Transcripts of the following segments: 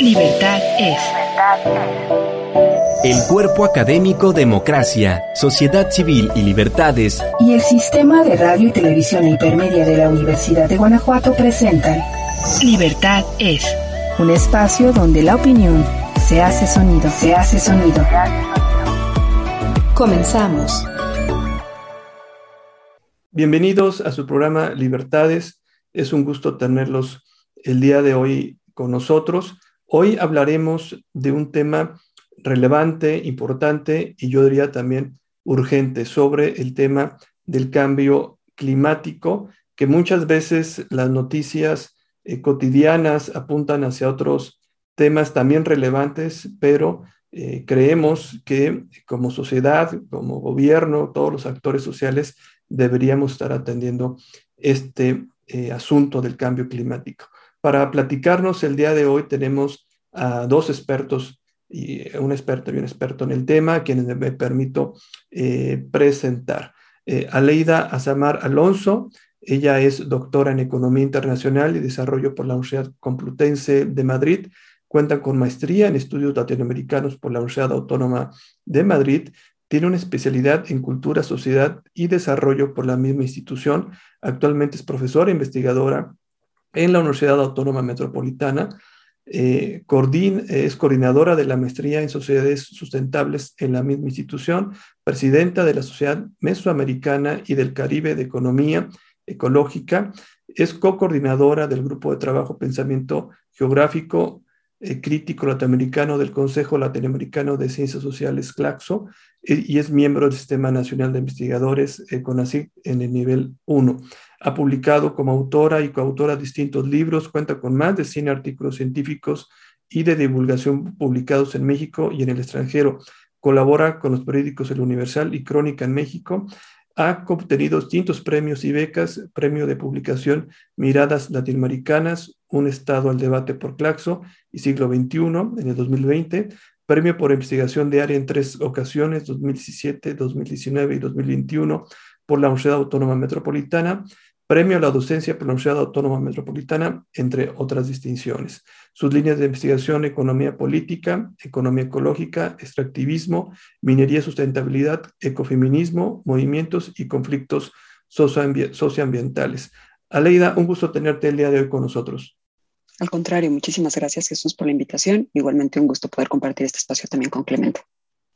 Libertad es. El cuerpo académico Democracia, Sociedad Civil y Libertades y el Sistema de Radio y Televisión Hipermedia de la Universidad de Guanajuato presentan Libertad es. Un espacio donde la opinión se hace sonido, se hace sonido. Comenzamos. Bienvenidos a su programa Libertades. Es un gusto tenerlos el día de hoy con nosotros. Hoy hablaremos de un tema relevante, importante y yo diría también urgente sobre el tema del cambio climático, que muchas veces las noticias eh, cotidianas apuntan hacia otros temas también relevantes, pero eh, creemos que como sociedad, como gobierno, todos los actores sociales deberíamos estar atendiendo este eh, asunto del cambio climático. Para platicarnos el día de hoy tenemos a dos expertos, y un experto y un experto en el tema, quienes me permito eh, presentar. Eh, Aleida Azamar Alonso, ella es doctora en Economía Internacional y Desarrollo por la Universidad Complutense de Madrid, cuenta con maestría en estudios latinoamericanos por la Universidad Autónoma de Madrid, tiene una especialidad en cultura, sociedad y desarrollo por la misma institución. Actualmente es profesora e investigadora en la Universidad Autónoma Metropolitana. Eh, es coordinadora de la maestría en sociedades sustentables en la misma institución, presidenta de la Sociedad Mesoamericana y del Caribe de Economía Ecológica, es co-coordinadora del Grupo de Trabajo Pensamiento Geográfico eh, Crítico Latinoamericano del Consejo Latinoamericano de Ciencias Sociales, CLACSO, y es miembro del Sistema Nacional de Investigadores, eh, CONACYT, en el nivel 1. Ha publicado como autora y coautora distintos libros, cuenta con más de 100 artículos científicos y de divulgación publicados en México y en el extranjero. Colabora con los periódicos El Universal y Crónica en México. Ha obtenido distintos premios y becas, premio de publicación Miradas Latinoamericanas, Un Estado al Debate por Claxo y Siglo XXI en el 2020, premio por investigación de área en tres ocasiones, 2017, 2019 y 2021, por la Universidad Autónoma Metropolitana, Premio a la Docencia por la Universidad Autónoma Metropolitana, entre otras distinciones. Sus líneas de investigación, economía política, economía ecológica, extractivismo, minería, sustentabilidad, ecofeminismo, movimientos y conflictos socioambientales. Aleida, un gusto tenerte el día de hoy con nosotros. Al contrario, muchísimas gracias Jesús por la invitación. Igualmente un gusto poder compartir este espacio también con Clemente.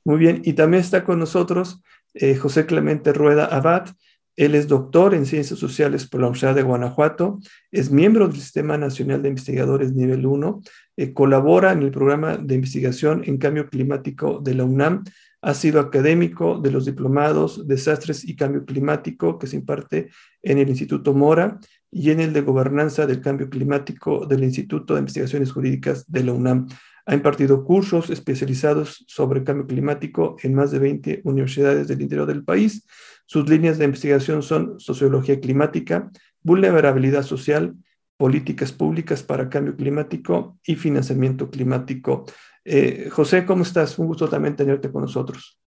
Muy bien, y también está con nosotros eh, José Clemente Rueda Abad. Él es doctor en Ciencias Sociales por la Universidad de Guanajuato, es miembro del Sistema Nacional de Investigadores Nivel 1, eh, colabora en el programa de investigación en cambio climático de la UNAM, ha sido académico de los diplomados Desastres y Cambio Climático que se imparte en el Instituto Mora y en el de Gobernanza del Cambio Climático del Instituto de Investigaciones Jurídicas de la UNAM. Ha impartido cursos especializados sobre cambio climático en más de 20 universidades del interior del país sus líneas de investigación son sociología climática, vulnerabilidad social, políticas públicas para cambio climático y financiamiento climático. Eh, José, ¿cómo estás? Un gusto también tenerte con nosotros.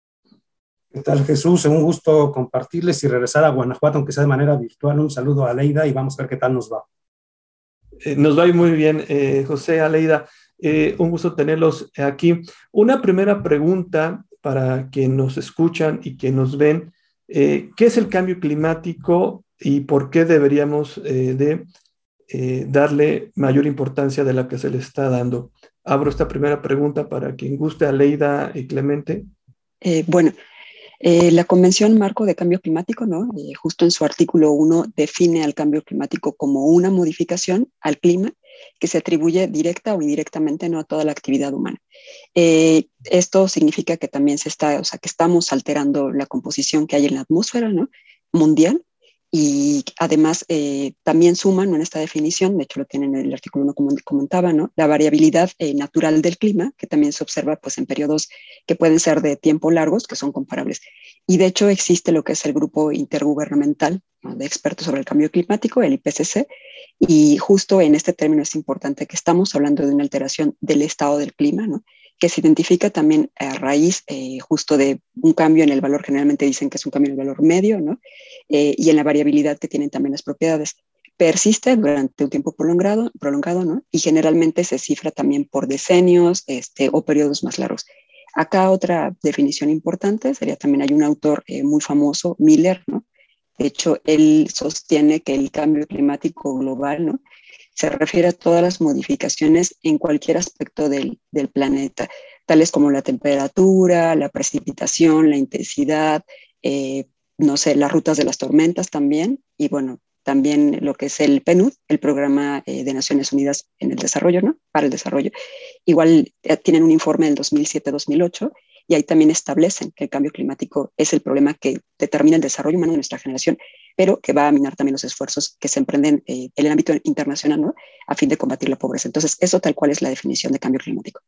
¿Qué tal, Jesús? Un gusto compartirles y regresar a Guanajuato, aunque sea de manera virtual. Un saludo a Leida y vamos a ver qué tal nos va. Eh, nos va a ir muy bien, eh, José, Aleida. un gusto tenerlos aquí. Una primera pregunta para quienes nos escuchan y que nos ven. Eh, ¿Qué es el cambio climático y por qué deberíamos eh, de eh, darle mayor importancia de la que se le está dando? Abro esta primera pregunta para quien guste, a Leida y Clemente. bueno, la Convención Marco de Cambio Climático, ¿no? justo en su artículo 1, define al cambio climático como una modificación al clima que se atribuye directa o indirectamente ¿no? a toda la actividad humana. Eh, esto significa que también se está, o sea, que estamos alterando la composición que hay en la atmósfera ¿no? mundial y además eh, también suman en esta definición, de hecho lo tienen en el artículo 1 como comentaba, ¿no? la variabilidad eh, natural del clima, que también se observa pues, en periodos que pueden ser de tiempo largos, que son comparables. Y de hecho existe lo que es el grupo intergubernamental de expertos sobre el cambio climático, el IPCC, y justo en este término es importante que estamos hablando de una alteración del estado del clima, ¿no? Que se identifica también a raíz eh, justo de un cambio en el valor, generalmente dicen que es un cambio en el valor medio, ¿no? Eh, y en la variabilidad que tienen también las propiedades. persiste durante un tiempo prolongado, prolongado ¿no? y generalmente se cifra también por decenios este, o periodos más largos. Acá otra definición importante sería también hay un autor eh, muy famoso, Miller, ¿no? De hecho, él sostiene que el cambio climático global, ¿no? Se refiere a todas las modificaciones en cualquier aspecto del, del planeta, tales como la temperatura, la precipitación, la intensidad, eh, no sé, las rutas de las tormentas también, y bueno, también lo que es el PNUD, el Programa eh, de Naciones Unidas en el Desarrollo, ¿no? Para el Desarrollo. Igual eh, tienen un informe del 2007-2008 y ahí también establecen que el cambio climático es el problema que determina el desarrollo humano de nuestra generación, pero que va a minar también los esfuerzos que se emprenden eh, en el ámbito internacional, ¿no? A fin de combatir la pobreza. Entonces, eso tal cual es la definición de cambio climático.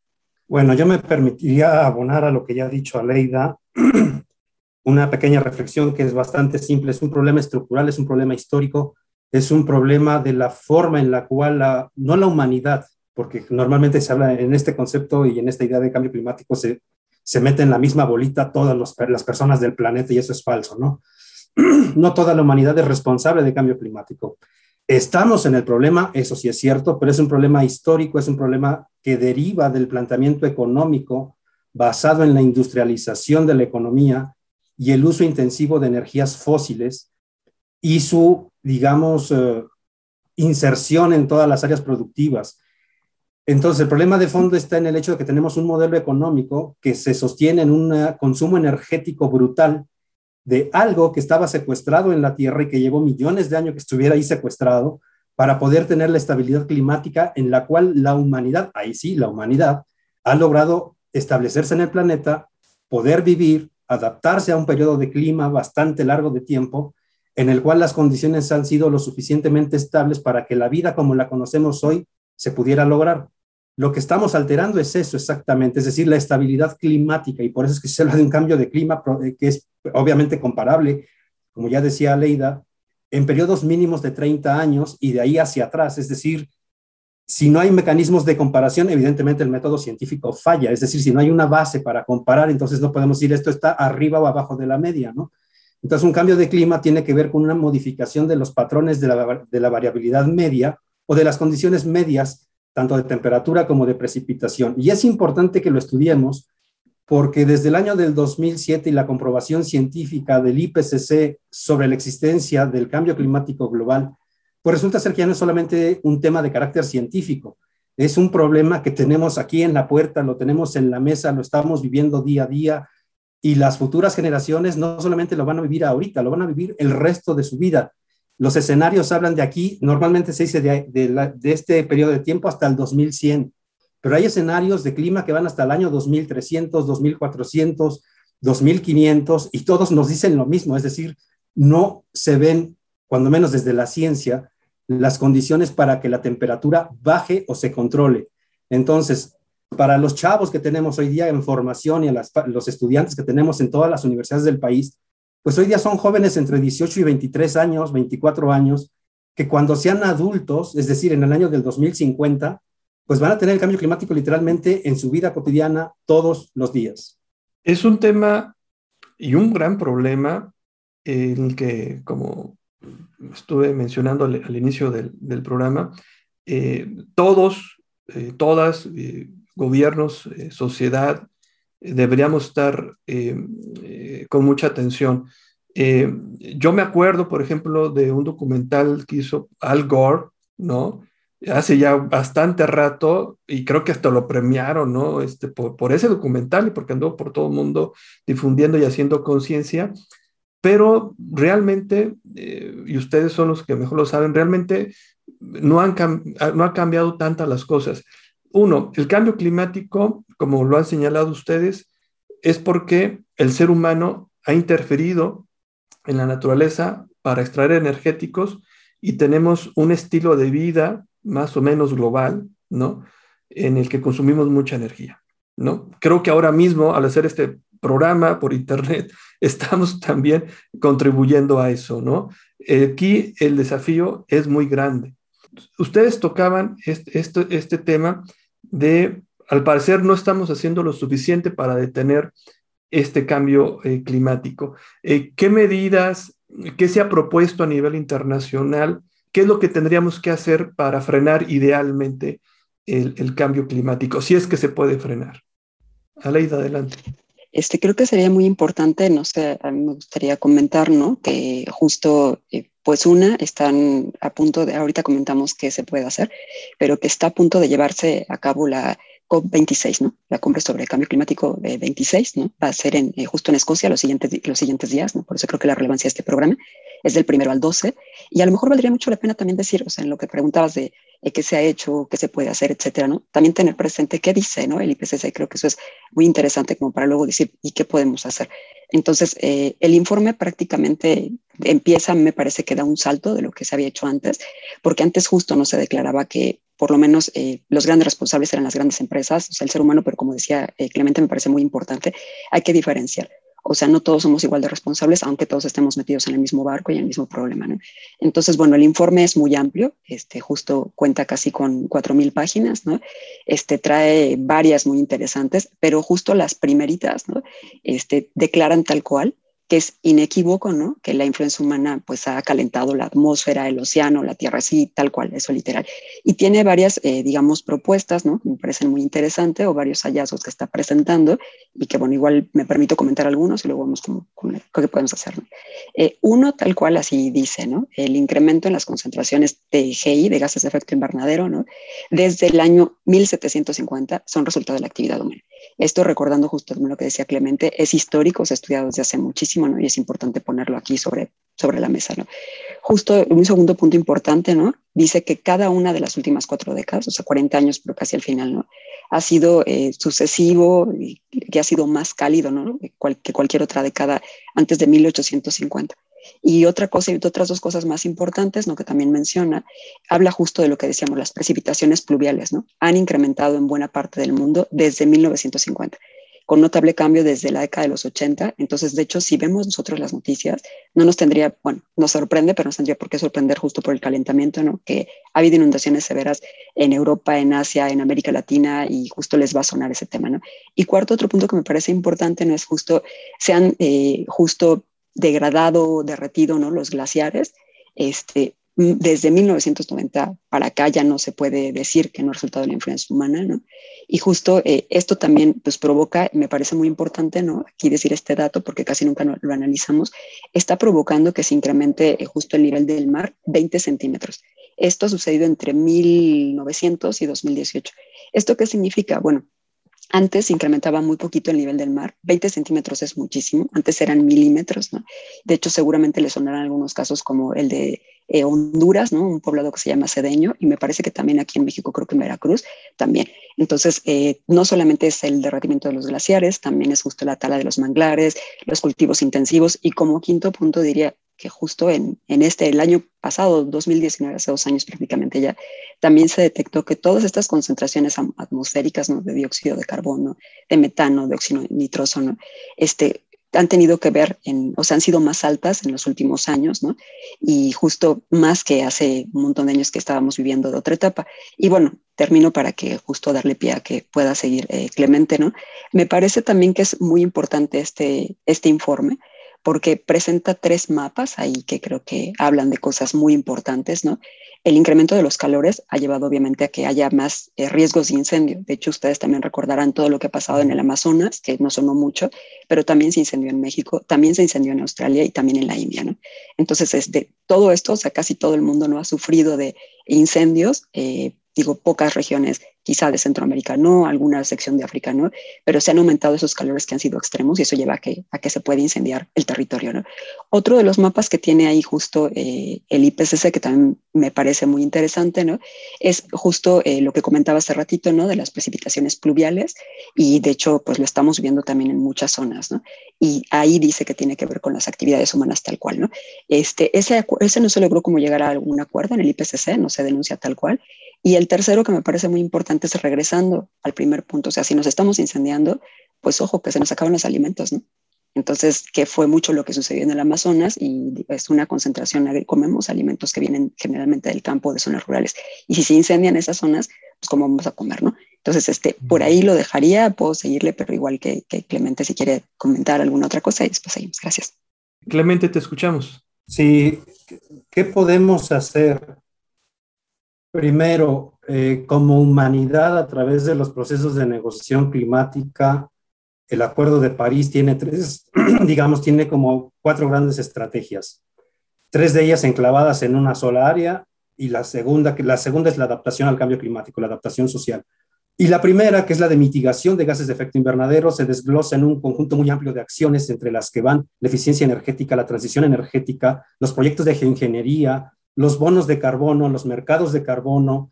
Bueno, yo me permitiría abonar a lo que ya ha dicho Aleida una pequeña reflexión que es bastante simple. Es un problema estructural, es un problema histórico, es un problema de la forma en la cual, la, no la humanidad, porque normalmente se habla en este concepto y en esta idea de cambio climático, se, se mete en la misma bolita todas las personas del planeta y eso es falso, ¿no? No toda la humanidad es responsable de cambio climático. Estamos en el problema, eso sí es cierto, pero es un problema histórico, es un problema que deriva del planteamiento económico basado en la industrialización de la economía y el uso intensivo de energías fósiles y su, digamos, eh, inserción en todas las áreas productivas. Entonces, el problema de fondo está en el hecho de que tenemos un modelo económico que se sostiene en un consumo energético brutal de algo que estaba secuestrado en la Tierra y que llevó millones de años que estuviera ahí secuestrado para poder tener la estabilidad climática en la cual la humanidad, ahí sí, la humanidad, ha logrado establecerse en el planeta, poder vivir, adaptarse a un periodo de clima bastante largo de tiempo, en el cual las condiciones han sido lo suficientemente estables para que la vida como la conocemos hoy se pudiera lograr. Lo que estamos alterando es eso exactamente, es decir, la estabilidad climática, y por eso es que se habla de un cambio de clima eh, que es obviamente comparable, como ya decía Leida, en periodos mínimos de 30 años y de ahí hacia atrás, es decir, si no hay mecanismos de comparación, evidentemente el método científico falla. Es decir, si no hay una base para comparar, entonces no podemos decir esto está arriba o abajo de la media, ¿no? Entonces, un cambio de clima tiene que ver con una modificación de los patrones de la, de la variabilidad media o de las condiciones medias, tanto de temperatura como de precipitación. Y es importante que lo estudiemos porque desde el año del 2007 y la comprobación científica del IPCC sobre la existencia del cambio climático global pues resulta ser que ya no es solamente un tema de carácter científico, es un problema que tenemos aquí en la puerta, lo tenemos en la mesa, lo estamos viviendo día a día y las futuras generaciones no solamente lo van a vivir ahorita, lo van a vivir el resto de su vida. Los escenarios hablan de aquí, normalmente se dice de, este periodo de tiempo hasta el 2100, pero hay escenarios de clima que van hasta el año 2300, 2400, 2500 y todos nos dicen lo mismo, es decir, no se ven cuando menos desde la ciencia, las condiciones para que la temperatura baje o se controle. Entonces, para los chavos que tenemos hoy día en formación y a los estudiantes que tenemos en todas las universidades del país, pues hoy día son jóvenes entre 18 y 23 años, 24 años, que cuando sean adultos, es decir, en el año del 2050, pues van a tener el cambio climático literalmente en su vida cotidiana todos los días. Es un tema y un gran problema en el que, como estuve mencionando al, inicio del, programa, eh, todos, eh, todas, eh, gobiernos, sociedad, deberíamos estar con mucha atención. yo me acuerdo, por ejemplo, de un documental que hizo Al Gore, ¿no? Hace ya bastante rato, y creo que hasta lo premiaron, ¿no? Este, por, por ese documental y porque andó por todo el mundo difundiendo y haciendo conciencia pero realmente, eh, y ustedes son los que mejor lo saben, realmente no han, no ha cambiado tantas las cosas. Uno, el cambio climático, como lo han señalado ustedes, es porque el ser humano ha interferido en la naturaleza para extraer energéticos y tenemos un estilo de vida más o menos global, ¿no? En el que consumimos mucha energía, ¿no? Creo que ahora mismo, al hacer este programa por internet, estamos también contribuyendo a eso, ¿no? Aquí el desafío es muy grande. Ustedes tocaban este, este, tema de, al parecer, no estamos haciendo lo suficiente para detener este cambio eh, climático. Eh, ¿Qué medidas, qué se ha propuesto a nivel internacional ¿qué es lo que tendríamos que hacer para frenar idealmente el, cambio climático, si es que se puede frenar? Aleida, adelante. Este, creo que sería muy importante, no sé, a mí me gustaría comentar, ¿no? Que justo, eh, pues una, están a punto de, ahorita comentamos qué se puede hacer, pero que está a punto de llevarse a cabo la COP26, ¿no? La cumbre sobre el cambio climático de 26, ¿no? Va a ser en, eh, justo en Escocia los siguientes, los siguientes días, ¿no? Por eso creo que la relevancia de este programa es del primero al 12. Y a lo mejor valdría mucho la pena también decir, o sea, en lo que preguntabas de eh, qué se ha hecho, qué se puede hacer, etcétera, ¿no? También tener presente qué dice, ¿no? El IPCC, creo que eso es muy interesante como para luego decir, ¿y qué podemos hacer? Entonces, eh, el informe prácticamente empieza, me parece que da un salto de lo que se había hecho antes, porque antes justo no se declaraba que por lo menos eh, los grandes responsables eran las grandes empresas, o sea, el ser humano, pero como decía Clemente, me parece muy importante, hay que diferenciar. O sea, no todos somos igual de responsables, aunque todos estemos metidos en el mismo barco y en el mismo problema. Entonces, bueno, el informe es muy amplio, este, justo cuenta casi con 4.000 páginas. Este, trae varias muy interesantes, pero justo las primeritas este, declaran tal cual que es inequívoco, ¿no? Que la influencia humana pues ha calentado la atmósfera, el océano, la tierra, así, tal cual, eso literal. Y tiene varias, eh, digamos, propuestas, ¿no? Me parecen muy interesantes o varios hallazgos que está presentando y que, bueno, igual me permito comentar algunos y luego vamos con, con qué podemos hacer. Eh, uno, tal cual, así dice, ¿no? El incremento en las concentraciones de GI, de gases de efecto invernadero, ¿no? Desde el año 1750 son resultado de la actividad humana. Esto, recordando justo lo que decía Clemente, es histórico, se ha estudiado desde hace muchísimo, ¿no? Y es importante ponerlo aquí sobre, sobre la mesa, ¿no? Justo un segundo punto importante, ¿no? Dice que cada una de las últimas cuatro décadas, o sea, 40 años, pero casi al final, ¿no? Ha sido eh, sucesivo y que ha sido más cálido, ¿no? que cualquier otra década antes de 1850. Y otra cosa, y otras dos cosas más importantes, ¿no? que también menciona, habla justo de lo que decíamos, las precipitaciones pluviales, ¿no? Han incrementado en buena parte del mundo desde 1950 con notable cambio desde la década de los 80. Entonces, de hecho, si vemos nosotros las noticias, no nos tendría, bueno, nos sorprende, pero nos tendría por qué sorprender justo por el calentamiento, ¿no? Que ha habido inundaciones severas en Europa, en Asia, en América Latina y justo les va a sonar ese tema, ¿no? Y cuarto, otro punto que me parece importante, ¿no? Es justo, sean eh, justo degradado, derretido, ¿no? Los glaciares, este, desde 1990 para acá ya no se puede decir que no es resultado la influencia humana, ¿no? Y justo eh, esto también pues provoca, me parece muy importante, ¿no? Aquí decir este dato porque casi nunca lo analizamos, está provocando que se incremente eh, justo el nivel del mar 20 centímetros. Esto ha sucedido entre 1900 y 2018. ¿Esto qué significa? Bueno, antes incrementaba muy poquito el nivel del mar, 20 centímetros es muchísimo, antes eran milímetros, ¿no? De hecho, seguramente le sonarán algunos casos como el de eh, Honduras, ¿no? Un poblado que se llama Cedeño, y me parece que también aquí en México, creo que en Veracruz, también. Entonces, eh, no solamente es el derretimiento de los glaciares, también es justo la tala de los manglares, los cultivos intensivos, y como quinto punto diría, que justo en, en, este, el año pasado, 2019, hace dos años prácticamente ya, también se detectó que todas estas concentraciones atmosféricas ¿no? de dióxido de carbono, de metano, de óxido nitroso, ¿no? este, han tenido que ver, en, o sea, han sido más altas en los últimos años, ¿no? Y justo más que hace un montón de años que estábamos viviendo de otra etapa. Y bueno, termino para que justo darle pie a que pueda seguir eh, Clemente, ¿no? Me parece también que es muy importante este, este informe, porque presenta tres mapas ahí que creo que hablan de cosas muy importantes, ¿no? El incremento de los calores ha llevado obviamente a que haya más eh, riesgos de incendio. De hecho, ustedes también recordarán todo lo que ha pasado en el Amazonas, que no sonó mucho, pero también se incendió en México, también se incendió en Australia y también en la India, ¿no? Entonces, este, todo esto, o sea, casi todo el mundo no ha sufrido de incendios, eh, digo, pocas regiones quizá de Centroamérica no, alguna sección de África no, pero se han aumentado esos calores que han sido extremos y eso lleva a que, a que se puede incendiar el territorio. ¿no? Otro de los mapas que tiene ahí justo eh, el IPCC, que también me parece muy interesante, ¿no? es justo eh, lo que comentaba hace ratito, ¿no? de las precipitaciones pluviales y de hecho pues lo estamos viendo también en muchas zonas. ¿no? Y ahí dice que tiene que ver con las actividades humanas tal cual. ¿no? Este, ese, ese no se logró como llegar a algún acuerdo en el IPCC, no se denuncia tal cual. Y el tercero que me parece muy importante entonces, regresando al primer punto, o sea, si nos estamos incendiando, pues ojo, que se nos acaban los alimentos, ¿no? Entonces, que fue mucho lo que sucedió en el Amazonas y es una concentración, comemos alimentos que vienen generalmente del campo, de zonas rurales. Y si se incendian esas zonas, pues cómo vamos a comer, ¿no? Entonces, este, por ahí lo dejaría, puedo seguirle, pero igual que, que Clemente, si quiere comentar alguna otra cosa y después seguimos. Gracias. Clemente, te escuchamos. Sí, ¿qué podemos hacer? Primero, eh, como humanidad, a través de los procesos de negociación climática, el Acuerdo de París tiene tres, digamos, tiene como cuatro grandes estrategias. Tres de ellas enclavadas en una sola área y la segunda, que la segunda es la adaptación al cambio climático, la adaptación social. Y la primera, que es la de mitigación de gases de efecto invernadero, se desglosa en un conjunto muy amplio de acciones entre las que van la eficiencia energética, la transición energética, los proyectos de geoingeniería, los bonos de carbono, los mercados de carbono,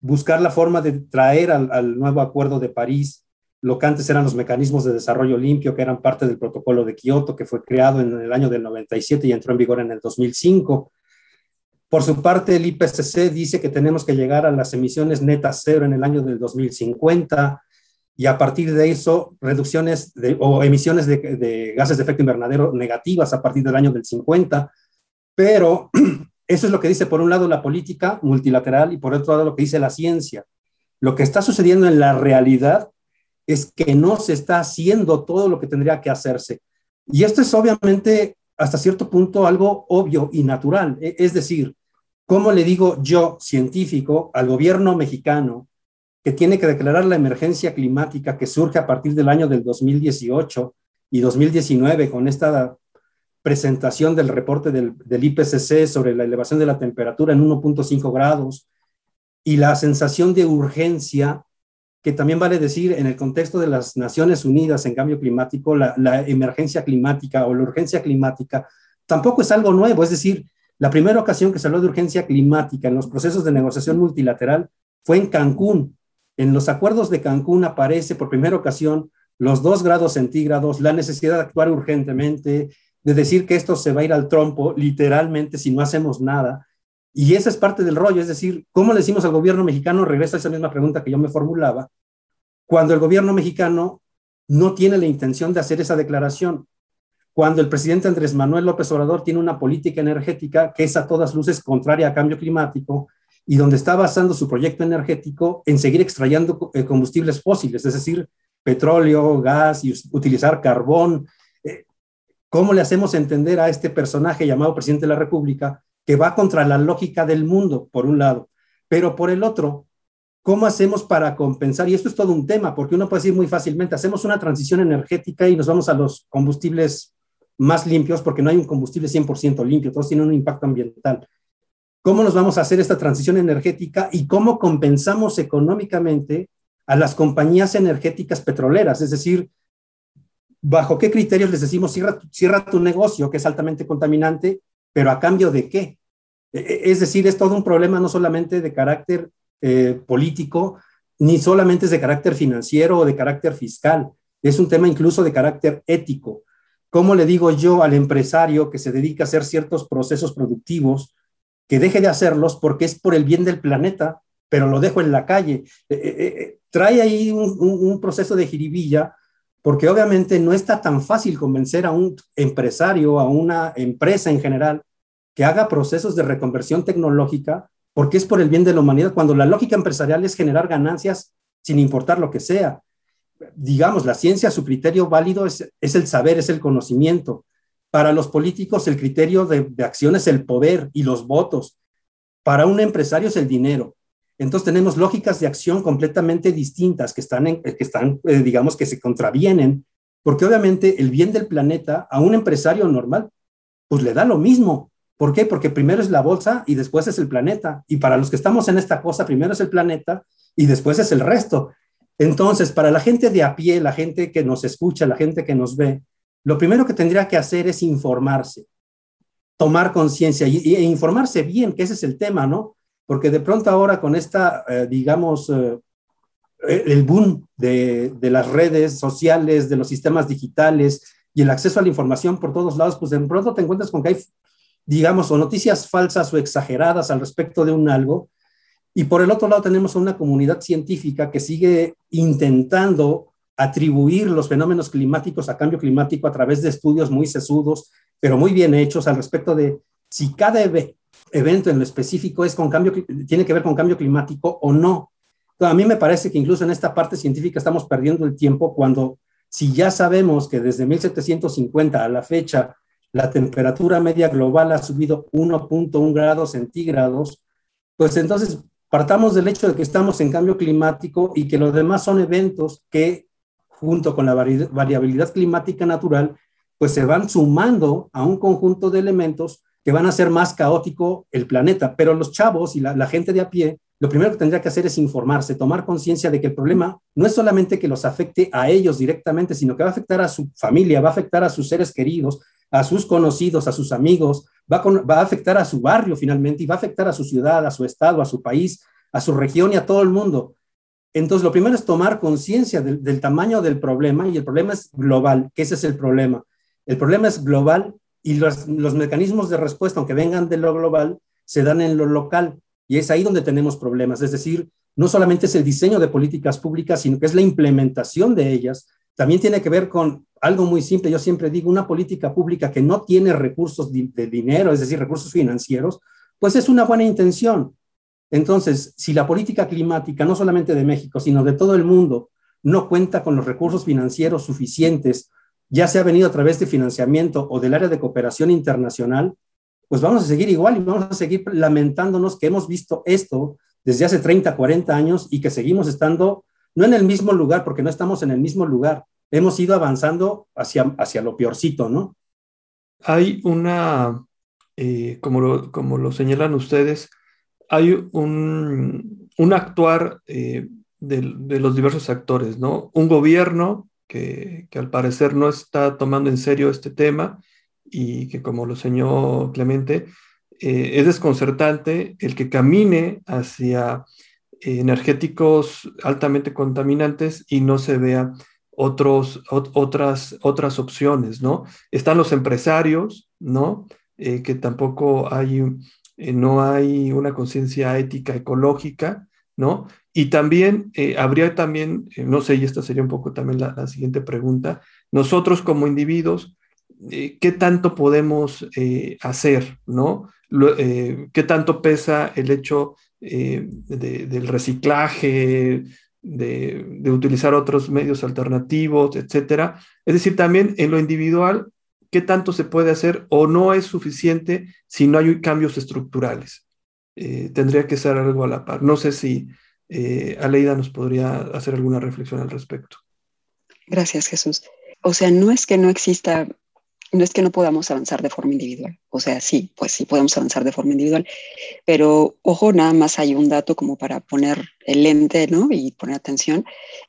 buscar la forma de traer al, nuevo acuerdo de París lo que antes eran los mecanismos de desarrollo limpio, que eran parte del protocolo de Kioto, que fue creado en el año del 97 y entró en vigor en el 2005. Por su parte, el IPCC dice que tenemos que llegar a las emisiones netas cero en el año del 2050 y a partir de eso, reducciones de, o emisiones de, de gases de efecto invernadero negativas a partir del año del 50. Pero eso es lo que dice, por un lado, la política multilateral y por otro lado, lo que dice la ciencia. Lo que está sucediendo en la realidad es que no se está haciendo todo lo que tendría que hacerse. Y esto es obviamente hasta cierto punto algo obvio y natural. E, es decir, ¿cómo le digo yo, científico, al gobierno mexicano que tiene que declarar la emergencia climática que surge a partir del año del 2018 y 2019 con esta presentación del reporte del, IPCC sobre la elevación de la temperatura en 1.5 grados y la sensación de urgencia que también vale decir en el contexto de las Naciones Unidas en cambio climático, la, emergencia climática o la urgencia climática tampoco es algo nuevo. Es decir, la primera ocasión que se habló de urgencia climática en los procesos de negociación multilateral fue en Cancún. En los acuerdos de Cancún aparece por primera ocasión los dos grados centígrados, la necesidad de actuar urgentemente, de decir que esto se va a ir al trompo, literalmente, si no hacemos nada. Y esa es parte del rollo, es decir, ¿cómo le decimos al gobierno mexicano? Regresa a esa misma pregunta que yo me formulaba, cuando el gobierno mexicano no tiene la intención de hacer esa declaración, cuando el presidente Andrés Manuel López Obrador tiene una política energética que es a todas luces contraria a cambio climático y donde está basando su proyecto energético en seguir extrayendo eh, combustibles fósiles, es decir, petróleo, gas y utilizar carbón. ¿Cómo le hacemos entender a este personaje llamado presidente de la República que va contra la lógica del mundo, por un lado, pero por el otro, ¿cómo hacemos para compensar? Y esto es todo un tema, porque uno puede decir muy fácilmente, hacemos una transición energética y nos vamos a los combustibles más limpios, porque no hay un combustible 100% limpio, todos tienen un impacto ambiental. ¿Cómo nos vamos a hacer esta transición energética y cómo compensamos económicamente a las compañías energéticas petroleras? Es decir, ¿bajo qué criterios les decimos cierra, tu negocio que es altamente contaminante, pero a cambio de qué? E, e, es decir, es todo un problema no solamente de carácter eh, político, ni solamente es de carácter financiero o de carácter fiscal, es un tema incluso de carácter ético. ¿Cómo le digo yo al empresario que se dedica a hacer ciertos procesos productivos que deje de hacerlos porque es por el bien del planeta, pero lo dejo en la calle? E, trae ahí un, un proceso de jiribilla porque obviamente no está tan fácil convencer a un empresario, a una empresa en general, que haga procesos de reconversión tecnológica, porque es por el bien de la humanidad, cuando la lógica empresarial es generar ganancias sin importar lo que sea. Digamos, la ciencia, su criterio válido es, el saber, es el conocimiento. Para los políticos, el criterio de, acción es el poder y los votos. Para un empresario es el dinero. Entonces tenemos lógicas de acción completamente distintas que están, que están eh, digamos, que se contravienen, porque obviamente el bien del planeta a un empresario normal, pues le da lo mismo. ¿Por qué? Porque primero es la bolsa y después es el planeta. Y para los que estamos en esta cosa, primero es el planeta y después es el resto. Entonces, para la gente de a pie, la gente que nos escucha, la gente que nos ve, lo primero que tendría que hacer es informarse, tomar conciencia e informarse bien, que ese es el tema, ¿no? Porque de pronto ahora con esta, eh, digamos, eh, el boom de, de, las redes sociales, de los sistemas digitales y el acceso a la información por todos lados, pues de pronto te encuentras con que hay digamos, o noticias falsas o exageradas al respecto de un algo. Y por el otro lado tenemos una comunidad científica que sigue intentando atribuir los fenómenos climáticos a cambio climático a través de estudios muy sesudos, pero muy bien hechos al respecto de si cada evento en lo específico es con cambio, tiene que ver con cambio climático o no. a mí me parece que incluso en esta parte científica estamos perdiendo el tiempo cuando si ya sabemos que desde 1750 a la fecha la temperatura media global ha subido 1.1 grados centígrados, pues entonces partamos del hecho de que estamos en cambio climático y que los demás son eventos que, junto con la variabilidad climática natural, pues se van sumando a un conjunto de elementos que van a hacer más caótico el planeta. Pero los chavos y la, gente de a pie, lo primero que tendría que hacer es informarse, tomar conciencia de que el problema no es solamente que los afecte a ellos directamente, sino que va a afectar a su familia, va a afectar a sus seres queridos, a sus conocidos, a sus amigos, va, a afectar a su barrio finalmente y va a afectar a su ciudad, a su estado, a su país, a su región y a todo el mundo. Entonces, lo primero es tomar conciencia del, del, tamaño del problema y el problema es global, que ese es el problema. El problema es global y los, los, mecanismos de respuesta, aunque vengan de lo global, se dan en lo local. Y es ahí donde tenemos problemas. Es decir, no solamente es el diseño de políticas públicas, sino que es la implementación de ellas. También tiene que ver con algo muy simple. Yo siempre digo, una política pública que no tiene recursos de, dinero, es decir, recursos financieros, pues es una buena intención. Entonces, si la política climática, no solamente de México, sino de todo el mundo, no cuenta con los recursos financieros suficientes ya se ha venido a través de financiamiento o del área de cooperación internacional, pues vamos a seguir igual y vamos a seguir lamentándonos que hemos visto esto desde hace 30, 40 años y que seguimos estando no en el mismo lugar, porque no estamos en el mismo lugar, hemos ido avanzando hacia, hacia lo peorcito, ¿no? Hay una, eh, como, lo, como lo señalan ustedes, hay un, un actuar eh, de, de, los diversos actores, ¿no? Un gobierno que, al parecer no está tomando en serio este tema y que, como lo señaló Clemente, eh, es desconcertante el que camine hacia energéticos altamente contaminantes y no se vea otros, otras, otras opciones, ¿no? Están los empresarios, ¿no? Eh, que tampoco hay, eh, no hay una conciencia ética ecológica, ¿no? Y también eh, habría también, eh, no sé, y esta sería un poco también la, siguiente pregunta, nosotros como individuos, eh, ¿qué tanto podemos hacer, no? ¿Qué tanto pesa el hecho del reciclaje, de, de, utilizar otros medios alternativos, etcétera? Es decir, también en lo individual, ¿qué tanto se puede hacer o no es suficiente si no hay cambios estructurales? tendría que ser algo a la par. No sé si eh, Aleida nos podría hacer alguna reflexión al respecto. Gracias, Jesús. O sea, no es que no exista, no es que no podamos avanzar de forma individual. O sea, sí, pues sí podemos avanzar de forma individual. Pero ojo, nada más hay un dato como para poner el lente, ¿no? Y poner atención.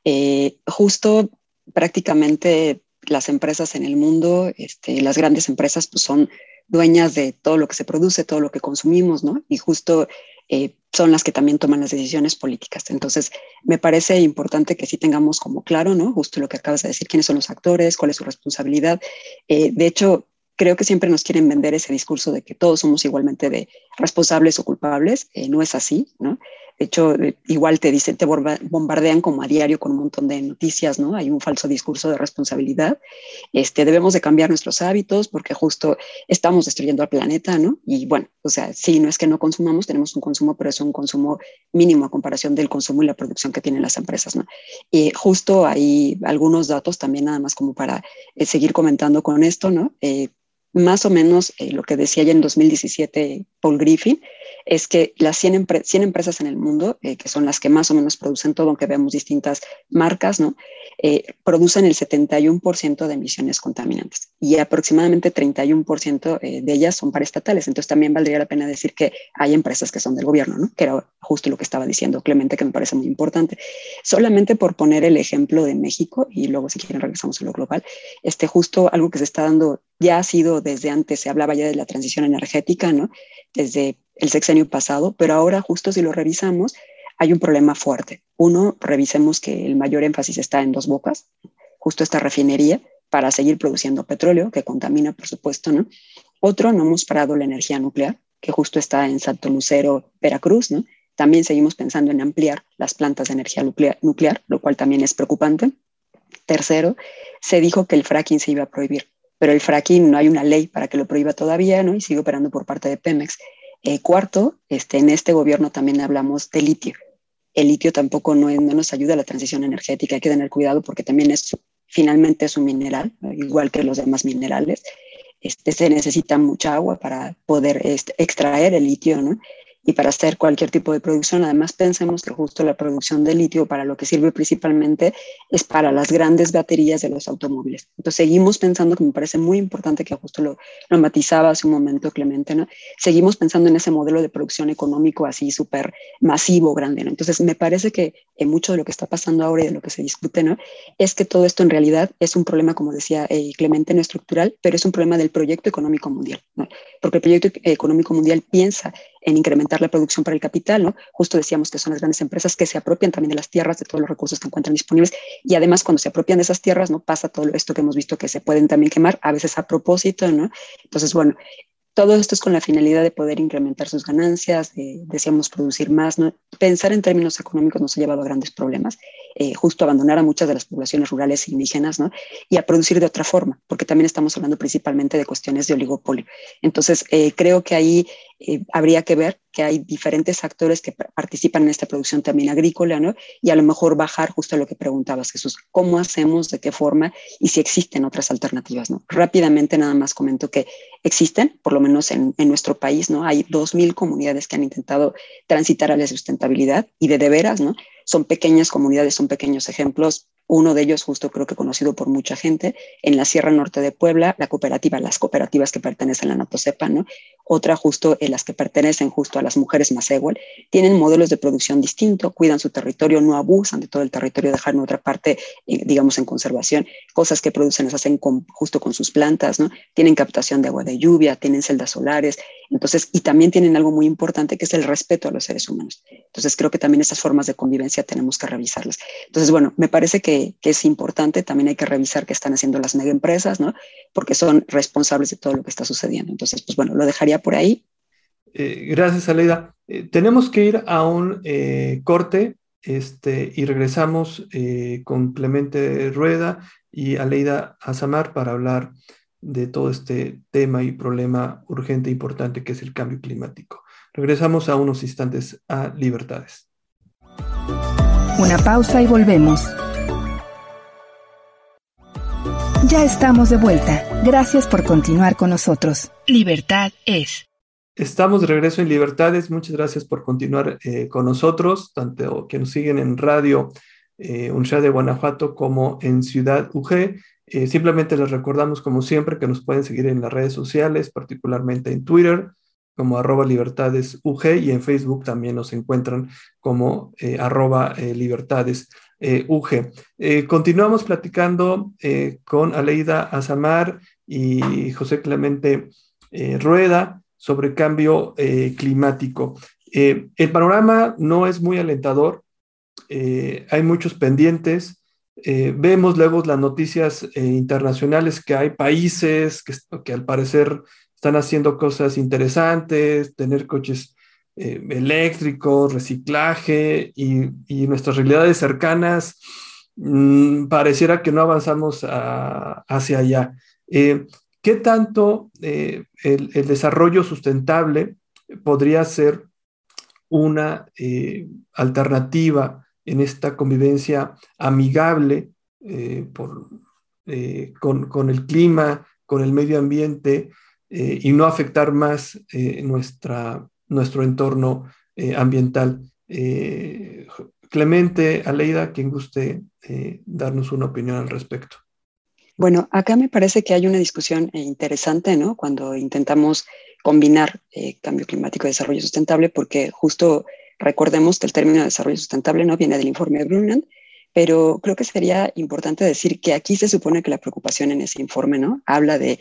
Eh, justo prácticamente las empresas en el mundo, este, las grandes empresas, pues son dueñas de todo lo que se produce, todo lo que consumimos, ¿no? Y justo eh, son las que también toman las decisiones políticas. Entonces, me parece importante que sí tengamos como claro, ¿no? Justo lo que acabas de decir, quiénes son los actores, cuál es su responsabilidad. Eh, de hecho, creo que siempre nos quieren vender ese discurso de que todos somos igualmente de responsables o culpables. Eh, no es así, ¿no? De hecho, eh, igual te dicen, te bombardean como a diario con un montón de noticias, ¿no? Hay un falso discurso de responsabilidad. Este, debemos de cambiar nuestros hábitos porque justo estamos destruyendo al planeta, ¿no? Y bueno, o sea, sí, no es que no consumamos, tenemos un consumo, pero es un consumo mínimo a comparación del consumo y la producción que tienen las empresas, ¿no? Y justo hay algunos datos también, nada más como para eh, seguir comentando con esto, ¿no? Eh, más o menos eh, lo que decía ya en 2017 Paul Griffin, es que las 100, 100 empresas en el mundo, eh, que son las que más o menos producen todo, aunque vemos distintas marcas, ¿no? Eh, producen el 71% de emisiones contaminantes y aproximadamente 31% de ellas son paraestatales. Entonces también valdría la pena decir que hay empresas que son del gobierno, ¿no? que era justo lo que estaba diciendo Clemente, que me parece muy importante. Solamente por poner el ejemplo de México, y luego si quieren regresamos a lo global, este, justo algo que se está dando ya ha sido desde antes, se hablaba ya de la transición energética, ¿no? Desde el sexenio pasado, pero ahora justo si lo revisamos, hay un problema fuerte. Uno, revisemos que el mayor énfasis está en dos bocas, justo esta refinería para seguir produciendo petróleo, que contamina, por supuesto, ¿no? Otro, no hemos parado la energía nuclear, que justo está en Santo Lucero, Veracruz, ¿no? También seguimos pensando en ampliar las plantas de energía nuclear, lo cual también es preocupante. Tercero, se dijo que el fracking se iba a prohibir pero el fracking no hay una ley para que lo prohíba todavía, ¿no? Y sigue operando por parte de Pemex. Eh, cuarto, este, en este gobierno también hablamos de litio. El litio tampoco no, no, nos ayuda a la transición energética, hay que tener cuidado porque también es, finalmente es un mineral, igual que los demás minerales. este, se necesita mucha agua para poder este, extraer el litio, ¿no? Y para hacer cualquier tipo de producción. Además, pensemos que justo la producción de litio para lo que sirve principalmente es para las grandes baterías de los automóviles. Entonces, seguimos pensando que me parece muy importante que justo lo, lo matizaba hace un momento Clemente, ¿no? Seguimos pensando en ese modelo de producción económico así súper masivo, grande, ¿no? Entonces, me parece que en mucho de lo que está pasando ahora y de lo que se discute, ¿no? Es que todo esto en realidad es un problema, como decía eh, Clemente, no estructural, pero es un problema del proyecto económico mundial, ¿no? Porque el proyecto económico mundial piensa en incrementar la producción para el capital, ¿no? Justo decíamos que son las grandes empresas que se apropian también de las tierras, de todos los recursos que encuentran disponibles y además cuando se apropian de esas tierras, ¿no? Pasa todo esto que hemos visto que se pueden también quemar, a veces a propósito, ¿no? Entonces, bueno, todo esto es con la finalidad de poder incrementar sus ganancias, de, producir más. ¿no? Pensar en términos económicos nos ha llevado a grandes problemas, eh, justo abandonar a muchas de las poblaciones rurales e indígenas ¿no? y a producir de otra forma, porque también estamos hablando principalmente de cuestiones de oligopolio. Entonces, eh, creo que ahí eh, habría que ver que hay diferentes actores que participan en esta producción también agrícola, ¿no? Y a lo mejor bajar justo a lo que preguntabas, Jesús, ¿cómo hacemos, de qué forma y si existen otras alternativas, ¿no? Rápidamente nada más comento que existen, por lo menos en, en nuestro país, ¿no? Hay 2.000 comunidades que han intentado transitar a la sustentabilidad y de de veras, ¿no? Son pequeñas comunidades, son pequeños ejemplos uno de ellos, justo creo que conocido por mucha gente, en la Sierra Norte de Puebla, la cooperativa, las cooperativas que pertenecen a la NATOCEPA, ¿no? Otra justo en las que pertenecen justo a las mujeres Masegual, tienen modelos de producción distinto, cuidan su territorio, no abusan de todo el territorio, dejan otra parte, eh, digamos, en conservación, cosas que producen las hacen justo con sus plantas, ¿no? Tienen captación de agua de lluvia, tienen celdas solares, entonces, y también tienen algo muy importante que es el respeto a los seres humanos. Entonces, creo que también esas formas de convivencia tenemos que revisarlas. Entonces, bueno, me parece que es importante, también hay que revisar qué están haciendo las mega empresas, ¿no? Porque son responsables de todo lo que está sucediendo. Entonces, pues bueno, lo dejaría por ahí. Eh, gracias, Aleida. Eh, tenemos que ir a un eh, corte este, y regresamos con Clemente Rueda y Aleida Azamar para hablar de todo este tema y problema urgente e importante que es el cambio climático. Regresamos a unos instantes a Libertades. Una pausa y volvemos. Ya estamos de vuelta. Gracias por continuar con nosotros. Libertad es. Estamos de regreso en Libertades. Muchas gracias por continuar eh, con nosotros, tanto que nos siguen en radio eh, de Guanajuato como en Ciudad UG. Eh, simplemente les recordamos, como siempre, que nos pueden seguir en las redes sociales, particularmente en Twitter, como arroba libertades UG, y en Facebook también nos encuentran como eh, arroba libertades eh, UG. Eh, continuamos platicando eh, con Aleida Azamar y José Clemente Rueda sobre cambio climático. el panorama no es muy alentador, hay muchos pendientes. vemos luego las noticias internacionales que hay países que al parecer están haciendo cosas interesantes, tener coches eh, eléctricos, reciclaje y, nuestras realidades cercanas, mm, pareciera que no avanzamos hacia allá. Eh, ¿Qué tanto eh, el, desarrollo sustentable podría ser una alternativa en esta convivencia amigable con, con, el clima, con el medio ambiente y no afectar más nuestra nuestro entorno eh, ambiental. Eh, Clemente, Aleida, quien guste eh, darnos una opinión al respecto. Bueno, acá me parece que hay una discusión interesante, ¿no? Cuando intentamos combinar cambio climático y desarrollo sustentable, porque justo recordemos que el término de desarrollo sustentable no viene del informe de Brundtland, pero creo que sería importante decir que aquí se supone que la preocupación en ese informe, ¿no? Habla de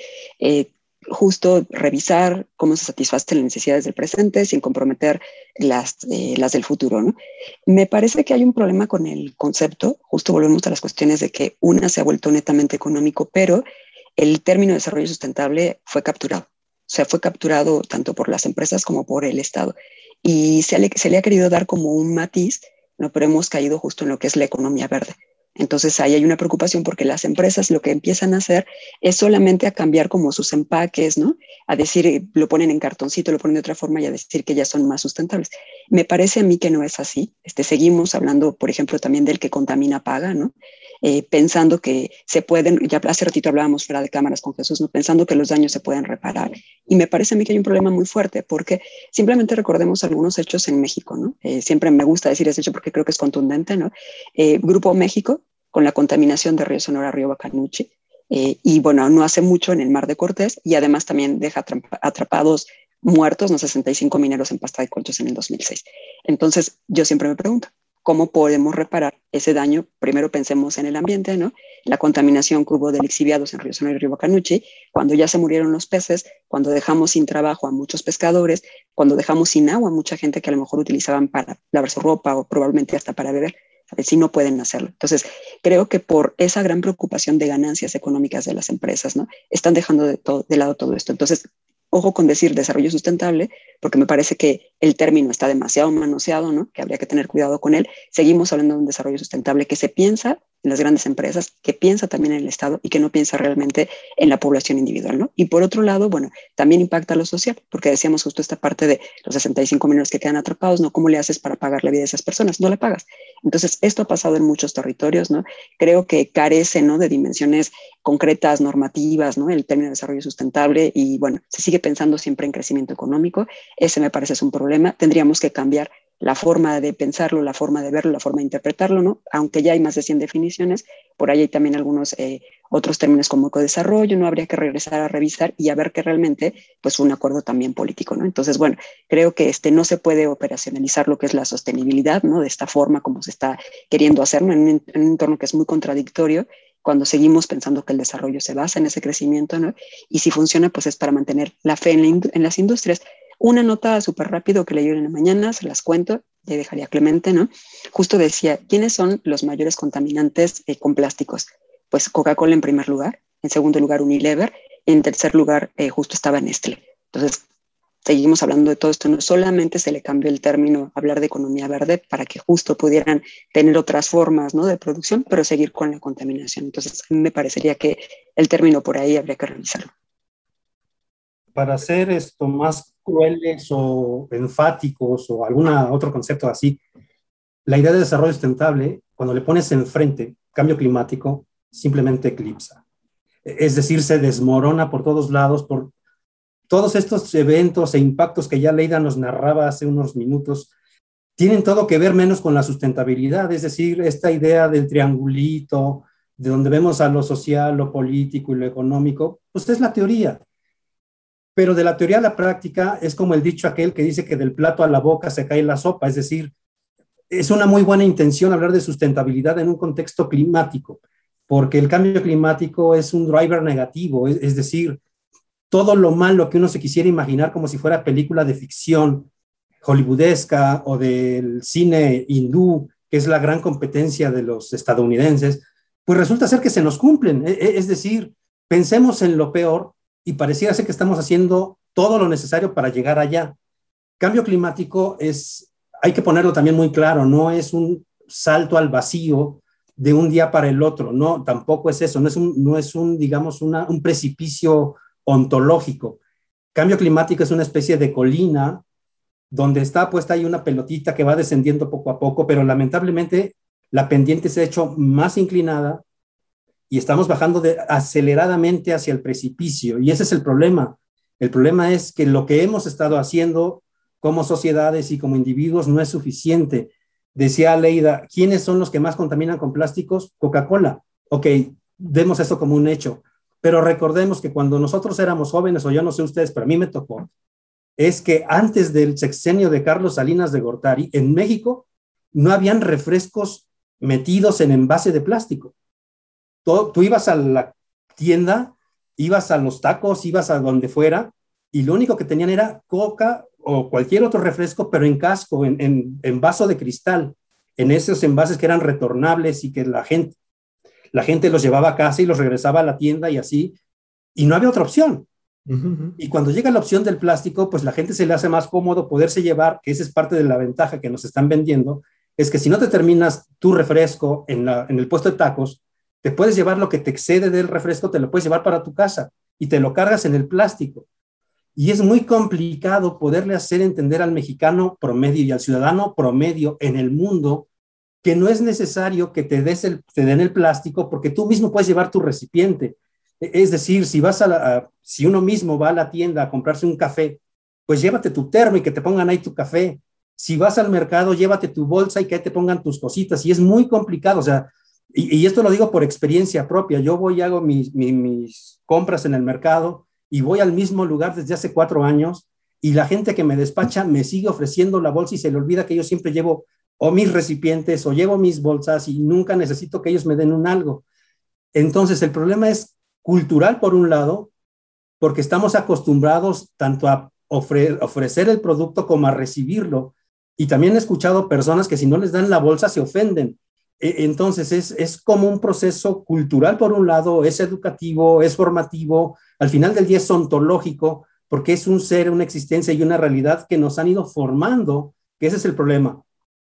justo revisar cómo se satisfacen las necesidades del presente sin comprometer las, eh, las del futuro. ¿no? Me parece que hay un problema con el concepto, justo volvemos a las cuestiones de que una se ha vuelto netamente económico, pero el término de desarrollo sustentable fue capturado. O sea, fue capturado tanto por las empresas como por el Estado. Y se le, se le ha querido dar como un matiz, ¿no? pero hemos caído justo en lo que es la economía verde. Entonces ahí hay una preocupación porque las empresas lo que empiezan a hacer es solamente a cambiar como sus empaques, ¿no? A decir, eh, lo ponen en cartoncito, lo ponen de otra forma y a decir que ya son más sustentables. Me parece a mí que no es así. Este, seguimos hablando, por ejemplo, también del que contamina paga, ¿no? Eh, pensando que se pueden, ya hace ratito hablábamos fuera de cámaras con Jesús, ¿no? pensando que los daños se pueden reparar. Y me parece a mí que hay un problema muy fuerte, porque simplemente recordemos algunos hechos en México, ¿no? Eh, siempre me gusta decir ese hecho porque creo que es contundente, ¿no? Eh, Grupo México, con la contaminación de Río Sonora, Río Bacanuchi, y bueno, no hace mucho en el Mar de Cortés, y además también deja atrapados muertos, no 65 mineros en pasta de conchos en el 2006. Entonces, yo siempre me pregunto, ¿cómo podemos reparar ese daño? Primero pensemos en el ambiente, ¿no? La contaminación que hubo de lixiviados en Río Sonora y Río Bacanuchi, cuando ya se murieron los peces, cuando dejamos sin trabajo a muchos pescadores, cuando dejamos sin agua a mucha gente que a lo mejor utilizaban para lavar su ropa o probablemente hasta para beber, si no pueden hacerlo. Entonces, creo que por esa gran preocupación de ganancias económicas de las empresas, ¿no? Están dejando de, de lado todo esto. Entonces, ojo con decir desarrollo sustentable, porque me parece que el término está demasiado manoseado, ¿no? Que habría que tener cuidado con él. Seguimos hablando de un desarrollo sustentable que se piensa en las grandes empresas, que piensa también en el Estado y que no piensa realmente en la población individual, ¿no? Y por otro lado, bueno, también impacta lo social, porque decíamos justo esta parte de los 65 millones que quedan atrapados, ¿no? ¿Cómo le haces para pagar la vida de esas personas? No la pagas. Entonces, esto ha pasado en muchos territorios, ¿no? Creo que carece, ¿no? De dimensiones concretas, normativas, ¿no? El término de desarrollo sustentable y, bueno, se sigue pensando siempre en crecimiento económico. Ese me parece es un problema. Tendríamos que cambiar la forma de pensarlo, la forma de verlo, la forma de interpretarlo, ¿no? Aunque ya hay más de 100 definiciones, por ahí hay también algunos eh, otros términos como co-desarrollo, ¿no? Habría que regresar a revisar y a ver que realmente, pues, un acuerdo también político, ¿no? Entonces, bueno, creo que este no se puede operacionalizar lo que es la sostenibilidad, ¿no? De esta forma como se está queriendo hacer, En un, en un entorno que es muy contradictorio cuando seguimos pensando que el desarrollo se basa en ese crecimiento, ¿no? Y si funciona, pues es para mantener la fe en las industrias. Una nota súper rápido que leí en la mañana, se las cuento, le dejaría Clemente, ¿no? Justo decía, ¿quiénes son los mayores contaminantes eh, con plásticos? Pues Coca-Cola en primer lugar, en segundo lugar Unilever, en tercer lugar eh, justo estaba Nestlé. Entonces, seguimos hablando de todo esto, no solamente se le cambió el término hablar de economía verde para que justo pudieran tener otras formas ¿no? de producción, pero seguir con la contaminación. Entonces, me parecería que el término por ahí habría que revisarlo. Para hacer esto más crueles o enfáticos o algún otro concepto así, la idea de desarrollo sustentable, cuando le pones enfrente cambio climático, simplemente eclipsa. Es decir, se desmorona por todos lados por todos estos eventos e impactos que ya Leida nos narraba hace unos minutos. Tienen todo que ver menos con la sustentabilidad, es decir, esta idea del triangulito, de donde vemos a lo social, lo político y lo económico, pues es la teoría. Pero de la teoría a la práctica es como el dicho aquel que dice que del plato a la boca se cae la sopa, es decir, es una muy buena intención hablar de sustentabilidad en un contexto climático, porque el cambio climático es un driver negativo, es, decir, todo lo malo que uno se quisiera imaginar como si fuera película de ficción hollywoodesca o del cine hindú, que es la gran competencia de los estadounidenses, pues resulta ser que se nos cumplen. E, e, es decir, pensemos en lo peor y pareciera que estamos haciendo todo lo necesario para llegar allá. Cambio climático es, hay que ponerlo también muy claro, no es un salto al vacío de un día para el otro, no, tampoco es eso, no es un, no es un digamos, un precipicio ontológico. Cambio climático es una especie de colina donde está puesta ahí una pelotita que va descendiendo poco a poco, pero lamentablemente la pendiente se ha hecho más inclinada y estamos bajando aceleradamente hacia el precipicio. Y ese es el problema. El problema es que lo que hemos estado haciendo como sociedades y como individuos no es suficiente. Decía Leida, ¿quiénes son los que más contaminan con plásticos? Coca-Cola. Ok, demos esto como un hecho. Pero recordemos que cuando nosotros éramos jóvenes, o yo no sé ustedes, pero a mí me tocó, es que antes del sexenio de Carlos Salinas de Gortari, en México no habían refrescos metidos en envase de plástico tú ibas a la tienda, ibas a los tacos, ibas a donde fuera, y lo único que tenían era coca o cualquier otro refresco, pero en casco, en, en, vaso de cristal, en esos envases que eran retornables y que la gente, la gente los llevaba a casa y los regresaba a la tienda y así, y no había otra opción. Y cuando llega la opción del plástico, pues la gente se le hace más cómodo poderse llevar, que esa es parte de la ventaja que nos están vendiendo, es que si no te terminas tu refresco en, en el puesto de tacos, te puedes llevar lo que te excede del refresco, te lo puedes llevar para tu casa y te lo cargas en el plástico. Y es muy complicado poderle hacer entender al mexicano promedio y al ciudadano promedio en el mundo que no es necesario que te, des el, den el plástico porque tú mismo puedes llevar tu recipiente. E, es decir, si vas a, si uno mismo va a la tienda a comprarse un café, pues llévate tu termo y que te pongan ahí tu café. Si vas al mercado, llévate tu bolsa y que te pongan tus cositas. Y es muy complicado, o sea, y, esto lo digo por experiencia propia. Yo voy y hago mis, compras en el mercado y voy al mismo lugar desde hace cuatro años y la gente que me despacha me sigue ofreciendo la bolsa y se le olvida que yo siempre llevo o mis recipientes o llevo mis bolsas y nunca necesito que ellos me den un algo. Entonces, el problema es cultural por un lado, porque estamos acostumbrados tanto a ofrecer el producto como a recibirlo. Y también he escuchado personas que si no les dan la bolsa se ofenden. E, entonces, es, es como un proceso cultural por un lado, es educativo, es formativo, al final del día es ontológico, porque es un ser, una existencia y una realidad que nos han ido formando, que ese es el problema.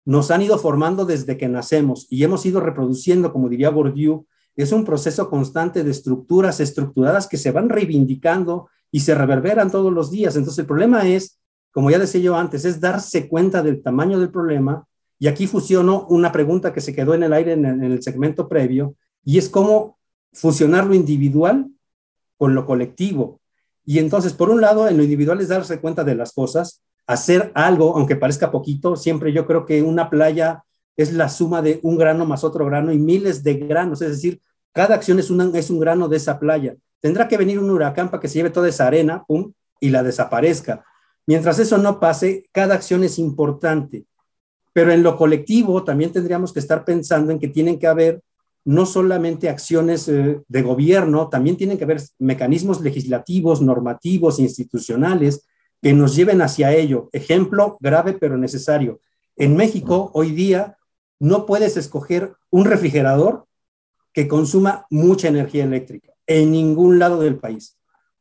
Nos han ido formando desde que nacemos y hemos ido reproduciendo, como diría Bourdieu, es un proceso constante de estructuras estructuradas que se van reivindicando y se reverberan todos los días. Entonces el problema es, como ya decía yo antes, es darse cuenta del tamaño del problema. Y aquí fusiono una pregunta que se quedó en el aire en el segmento previo, y es cómo fusionar lo individual con lo colectivo. Y entonces, por un lado, en lo individual es darse cuenta de las cosas, hacer algo, aunque parezca poquito, siempre yo creo que una playa es la suma de un grano más otro grano y miles de granos, es decir, cada acción es, es un grano de esa playa. Tendrá que venir un huracán para que se lleve toda esa arena, y la desaparezca. Mientras eso no pase, cada acción es importante. Pero en lo colectivo también tendríamos que estar pensando en que tienen que haber no solamente acciones eh, de gobierno, también tienen que haber mecanismos legislativos, normativos, institucionales que nos lleven hacia ello. Ejemplo grave pero necesario. En México hoy día no puedes escoger un refrigerador que consuma mucha energía eléctrica en ningún lado del país.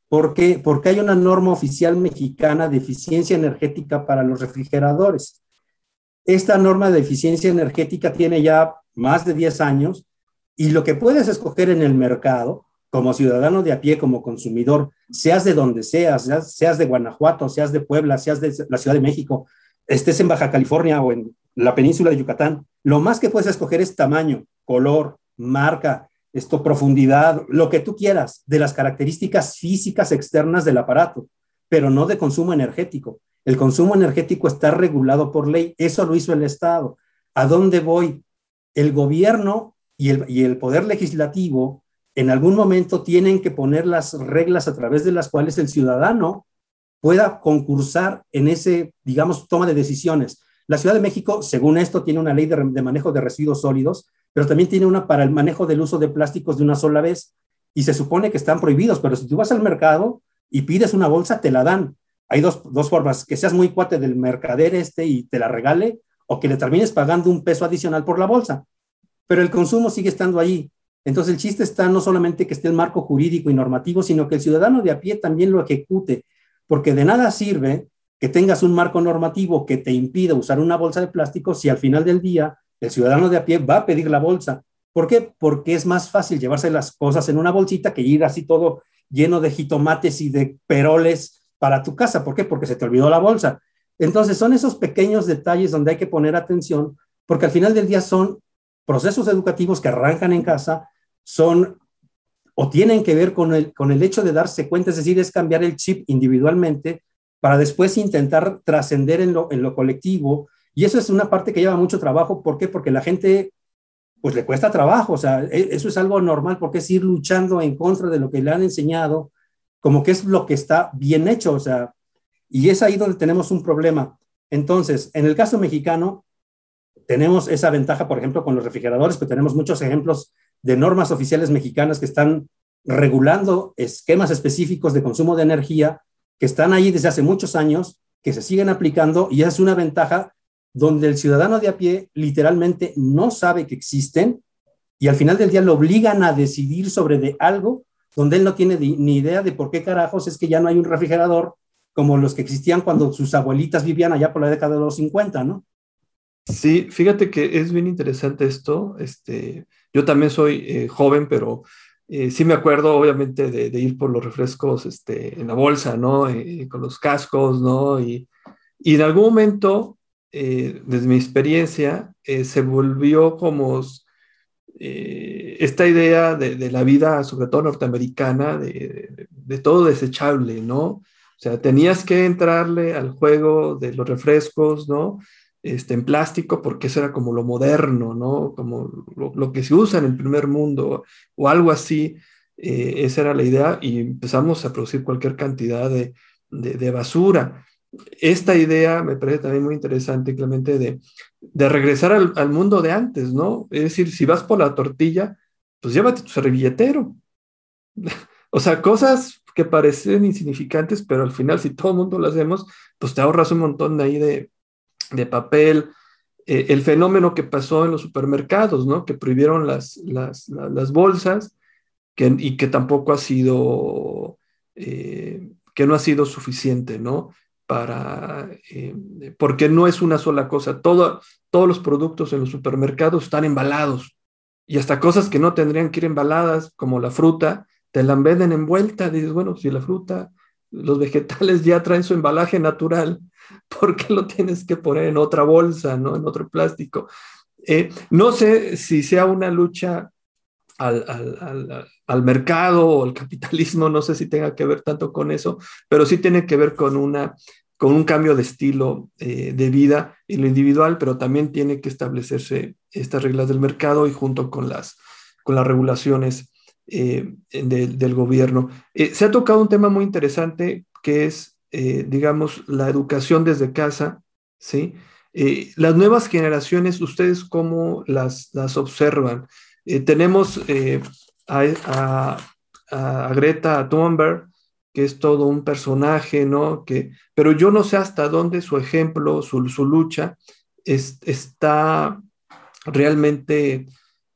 ¿Por qué? Porque hay una norma oficial mexicana de eficiencia energética para los refrigeradores. Esta norma de eficiencia energética tiene ya más de 10 años y lo que puedes escoger en el mercado, como ciudadano de a pie, como consumidor, seas de donde seas, seas, de Guanajuato, seas de Puebla, seas de la Ciudad de México, estés en Baja California o en la península de Yucatán, lo más que puedes escoger es tamaño, color, marca, esto, profundidad, lo que tú quieras, de las características físicas externas del aparato, pero no de consumo energético. El consumo energético está regulado por ley, eso lo hizo el Estado. ¿A dónde voy? El gobierno y el, poder legislativo en algún momento tienen que poner las reglas a través de las cuales el ciudadano pueda concursar en ese, digamos, toma de decisiones. La Ciudad de México, según esto, tiene una ley de, de, manejo de residuos sólidos, pero también tiene una para el manejo del uso de plásticos de una sola vez. Y se supone que están prohibidos, pero si tú vas al mercado y pides una bolsa, te la dan. Hay dos, dos formas, que seas muy cuate del mercader este y te la regale, o que le termines pagando un peso adicional por la bolsa pero el consumo sigue estando ahí. Entonces el chiste está no solamente que esté el marco jurídico y normativo, sino que el ciudadano de a pie también lo ejecute, porque de nada sirve que tengas un marco normativo que te impida usar una bolsa de plástico si al final del día el ciudadano de a pie va a pedir la bolsa. ¿Por qué? Porque es más fácil llevarse las cosas en una bolsita que ir así todo lleno de jitomates y de peroles para tu casa. ¿Por qué? Porque se te olvidó la bolsa. Entonces son esos pequeños detalles donde hay que poner atención, porque al final del día son procesos educativos que arrancan en casa son o tienen que ver con el, con el hecho de darse cuenta, es decir, es cambiar el chip individualmente para después intentar trascender en lo, en lo colectivo. Y eso es una parte que lleva mucho trabajo. ¿Por qué? Porque la gente, pues le cuesta trabajo. O sea, e, eso es algo normal porque es ir luchando en contra de lo que le han enseñado, como que es lo que está bien hecho. O sea, y es ahí donde tenemos un problema. Entonces, en el caso mexicano, tenemos esa ventaja, por ejemplo, con los refrigeradores, pero tenemos muchos ejemplos de normas oficiales mexicanas que están regulando esquemas específicos de consumo de energía que están ahí desde hace muchos años, que se siguen aplicando y es una ventaja donde el ciudadano de a pie literalmente no sabe que existen y al final del día lo obligan a decidir sobre de algo donde él no tiene ni idea de por qué carajos es que ya no hay un refrigerador como los que existían cuando sus abuelitas vivían allá por la década de los 50, ¿no? Sí, fíjate que es bien interesante esto. Este, yo también soy eh, joven, pero eh, sí me acuerdo, obviamente, de, ir por los refrescos este, en la bolsa, ¿no? Eh, con los cascos, ¿no? Y, y, en algún momento eh, desde mi experiencia, eh, se volvió como eh, esta idea de, la vida, sobre todo norteamericana, de, de, todo desechable, ¿no? O sea, tenías que entrarle al juego de los refrescos, ¿no? Este, en plástico, porque eso era como lo moderno, ¿no? Como lo, que se usa en el primer mundo o algo así. esa era la idea y empezamos a producir cualquier cantidad de basura esta idea me parece también muy interesante, Clemente, de, de regresar al, mundo de antes, ¿no? Es decir, si vas por la tortilla, pues llévate tu servilletero. o sea, cosas que parecen insignificantes, pero al final, si todo el mundo lo hacemos, pues te ahorras un montón de ahí de, de papel. Eh, el fenómeno que pasó en los supermercados, ¿no? Que prohibieron las, las, bolsas que, y que tampoco ha sido, eh, que no ha sido suficiente, ¿no? Para, eh, porque no es una sola cosa, todos los productos en los supermercados están embalados y hasta cosas que no tendrían que ir embaladas, como la fruta, te la venden envuelta, dices, bueno, si la fruta, los vegetales ya traen su embalaje natural, ¿por qué lo tienes que poner en otra bolsa, ¿no? en otro plástico? Eh, no sé si sea una lucha al, al, al, mercado o al capitalismo, no sé si tenga que ver tanto con eso, pero sí tiene que ver con una con un cambio de estilo eh, de vida en lo individual, pero también tiene que establecerse estas reglas del mercado y junto con las, con las regulaciones eh, del gobierno. Eh, se ha tocado un tema muy interesante que es, digamos, la educación desde casa, ¿sí? las nuevas generaciones, ¿ustedes cómo las, las observan? Tenemos a, a, Greta Thunberg, que es todo un personaje, ¿no? Que, pero yo no sé hasta dónde su ejemplo, su, lucha, está realmente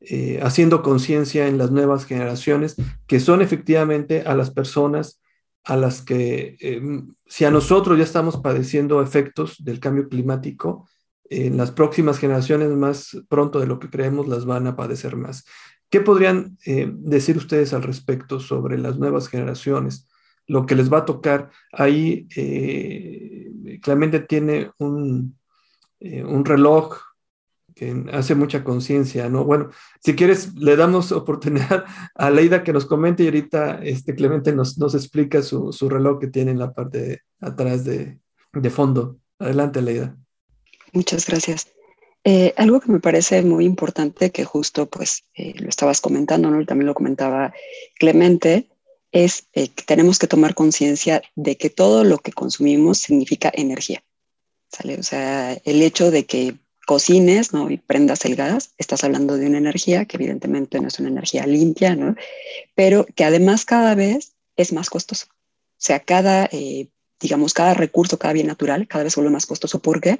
eh, haciendo conciencia en las nuevas generaciones, que son efectivamente a las personas a las que, em, si a nosotros ya estamos padeciendo efectos del cambio climático, en las próximas generaciones más pronto de lo que creemos las van a padecer más. ¿Qué podrían eh, decir ustedes al respecto sobre las nuevas generaciones? lo que les va a tocar. Ahí eh, Clemente tiene un, eh, un, reloj que hace mucha conciencia, ¿no? Bueno, si quieres, le damos oportunidad a Leida que nos comente y ahorita este, Clemente nos, nos explica su, su, reloj que tiene en la parte de, atrás de, de, fondo. Adelante, Leida. Muchas gracias. Eh, algo que me parece muy importante, que justo pues lo estabas comentando, ¿no? También lo comentaba Clemente, es eh, que tenemos que tomar conciencia de que todo lo que consumimos significa energía. ¿sale? O sea, el hecho de que cocines ¿no? y prendas el gas, estás hablando de una energía que evidentemente no es una energía limpia, ¿no? pero que además cada vez es más costoso. O sea, cada, eh, digamos, cada recurso, cada bien natural, cada vez vuelve más costoso. ¿Por qué?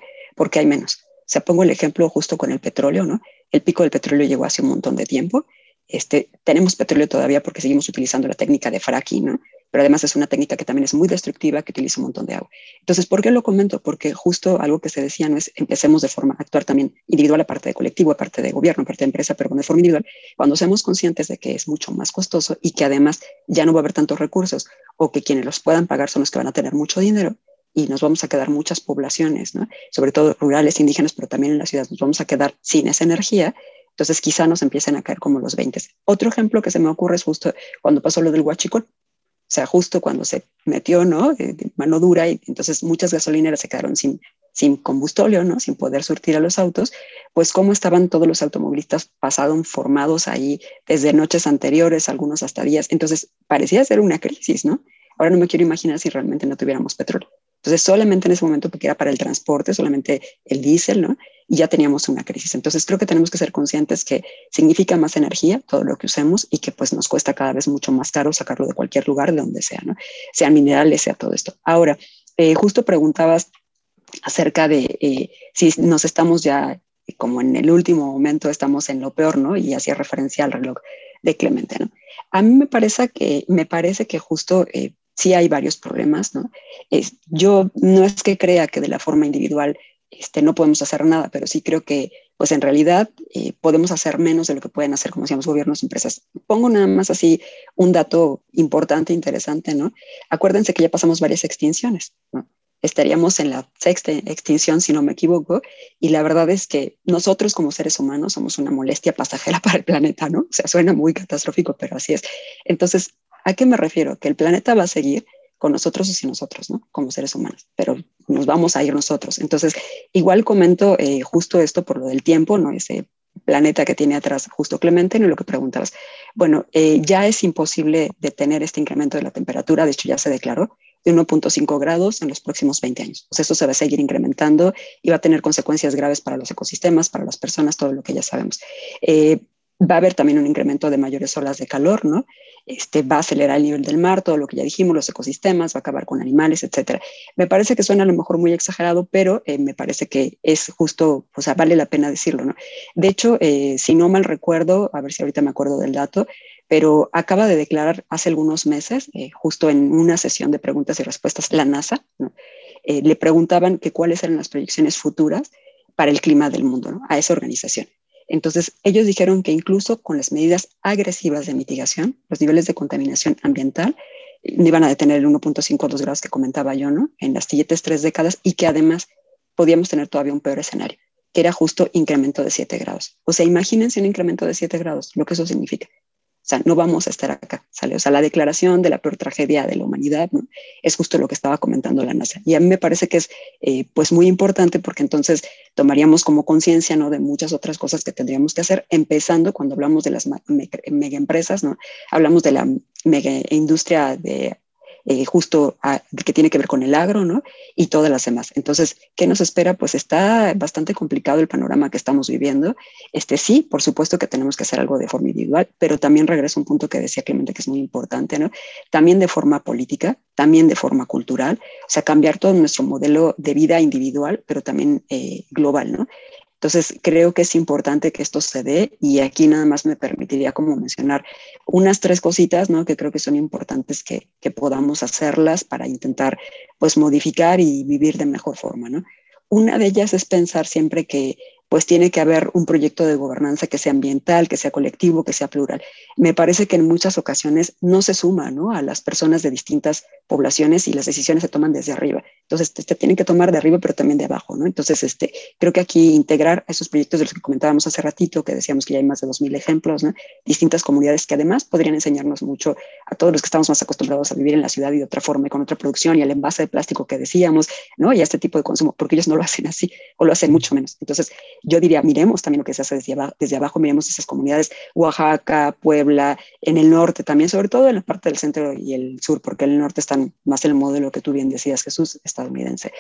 Hay menos. O sea, pongo el ejemplo justo con el petróleo, ¿no? El pico del petróleo llegó hace un montón de tiempo este, tenemos petróleo todavía porque seguimos utilizando la técnica de fracking, ¿no? pero además es una técnica que también es muy destructiva, que utiliza un montón de agua. Entonces, ¿por qué lo comento? Porque justo algo que se decía no es empecemos de forma actuar también individual, aparte de colectivo, aparte de gobierno, aparte de empresa, pero de forma individual, cuando seamos conscientes de que es mucho más costoso y que además ya no va a haber tantos recursos o que quienes los puedan pagar son los que van a tener mucho dinero, y nos vamos a quedar muchas poblaciones, ¿no? sobre todo rurales, indígenas, pero también en las ciudades, nos vamos a quedar sin esa energía, entonces quizá nos empiecen a caer como los 20. Otro ejemplo que se me ocurre es justo cuando pasó lo del huachicol. O sea, justo cuando se metió, ¿no? De, mano dura y entonces muchas gasolineras se quedaron sin, sin combustorio, ¿no? Sin poder surtir a los autos, pues cómo estaban todos los automovilistas pasados, formados ahí desde noches anteriores, algunos hasta días. Entonces parecía ser una crisis, ¿no? Ahora no me quiero imaginar si realmente no tuviéramos petróleo. Entonces, solamente en ese momento, porque era para el transporte, solamente el diésel, ¿no? Y ya teníamos una crisis. Entonces, creo que tenemos que ser conscientes que significa más energía todo lo que usemos y que pues nos cuesta cada vez mucho más caro sacarlo de cualquier lugar, de donde sea, ¿no? Sean minerales, sea todo esto. Ahora, eh, justo preguntabas acerca de eh, si nos estamos ya, como en el último momento, estamos en lo peor, ¿no? Y hacía referencia al reloj de Clemente, ¿no? A mí me parece que, me parece que justo eh, sí hay varios problemas, ¿no? Es, yo no es que crea que de la forma individual este, no podemos hacer nada, pero sí creo que, pues en realidad, eh, podemos hacer menos de lo que pueden hacer, como decíamos, gobiernos, empresas. Pongo nada más así un dato importante, interesante, ¿no? Acuérdense que ya pasamos varias extinciones, estaríamos en la sexta extinción, si no me equivoco, y la verdad es que nosotros como seres humanos somos una molestia pasajera para el planeta, ¿no? O sea, suena muy catastrófico, pero así es. Entonces, ¿a qué me refiero? Que el planeta va a seguir con nosotros y sin nosotros, ¿no? Como seres humanos, pero nos vamos a ir nosotros. Entonces, igual comento eh, justo esto por lo del tiempo, ¿no? Ese planeta que tiene atrás justo Clemente, ¿no? Lo que preguntabas. Bueno, eh, ya es imposible detener este incremento de la temperatura, de hecho ya se declaró, de 1.5 grados en los próximos 20 años. Pues eso se va a seguir incrementando y va a tener consecuencias graves para los ecosistemas, para las personas, todo lo que ya sabemos. Eh, va a haber también un incremento de mayores olas de calor, ¿no? Este, va a acelerar el nivel del mar, todo lo que ya dijimos, los ecosistemas, va a acabar con animales, etcétera. Me parece que suena a lo mejor muy exagerado, pero eh, me parece que es justo, o sea, vale la pena decirlo, ¿no? De hecho, eh, si no mal recuerdo, a ver si ahorita me acuerdo del dato, pero acaba de declarar hace algunos meses, eh, justo en una sesión de preguntas y respuestas, la NASA, eh, le preguntaban que cuáles eran las proyecciones futuras para el clima del mundo, a esa organización. Entonces, ellos dijeron que incluso con las medidas agresivas de mitigación, los niveles de contaminación ambiental no iban a detener el 1.5 2 grados que comentaba yo, ¿no? En las siguientes tres décadas y que además podíamos tener todavía un peor escenario, que era justo incremento de 7 grados. O sea, imagínense un incremento de 7 grados, lo que eso significa. O sea, no vamos a estar acá, ¿sale? O sea, la declaración de la peor tragedia de la humanidad ¿no? es justo lo que estaba comentando la NASA. Y a mí me parece que es eh, pues muy importante porque entonces tomaríamos como conciencia ¿no? de muchas otras cosas que tendríamos que hacer, empezando cuando hablamos de las mega empresas, ¿no? Hablamos de la mega industria de eh, justo que tiene que ver con el agro, ¿no? Y todas las demás. Entonces, ¿qué nos espera? Pues está bastante complicado el panorama que estamos viviendo. Este sí, por supuesto que tenemos que hacer algo de forma individual, pero también regreso a un punto que decía Clemente que es muy importante, ¿no? También de forma política, también de forma cultural, o sea, cambiar todo nuestro modelo de vida individual, pero también eh, global, ¿no? Entonces, creo que es importante que esto se dé y aquí nada más me permitiría como mencionar unas tres cositas, ¿no? Que creo que son importantes que, que podamos hacerlas para intentar, pues, modificar y vivir de mejor forma, ¿no? Una de ellas es pensar siempre que pues tiene que haber un proyecto de gobernanza que sea ambiental, que sea colectivo, que sea plural. Me parece que en muchas ocasiones no se suma ¿no? a las personas de distintas poblaciones y las decisiones se toman desde arriba. Entonces, se este, tienen que tomar de arriba, pero también de abajo. ¿no? Entonces, este, creo que aquí integrar esos proyectos de los que comentábamos hace ratito, que decíamos que ya hay más de 2.000 ejemplos, distintas comunidades que además podrían enseñarnos mucho a todos los que estamos más acostumbrados a vivir en la ciudad y de otra forma, y con otra producción y al envase de plástico que decíamos, ¿no? y a este tipo de consumo, porque ellos no lo hacen así o lo hacen mucho menos. Entonces, yo diría, miremos también lo que se hace desde abajo, miremos esas comunidades, Oaxaca, Puebla, en el norte también, sobre todo en la parte del centro y el sur, porque el norte están más el modelo que tú bien decías, Jesús, estadounidense.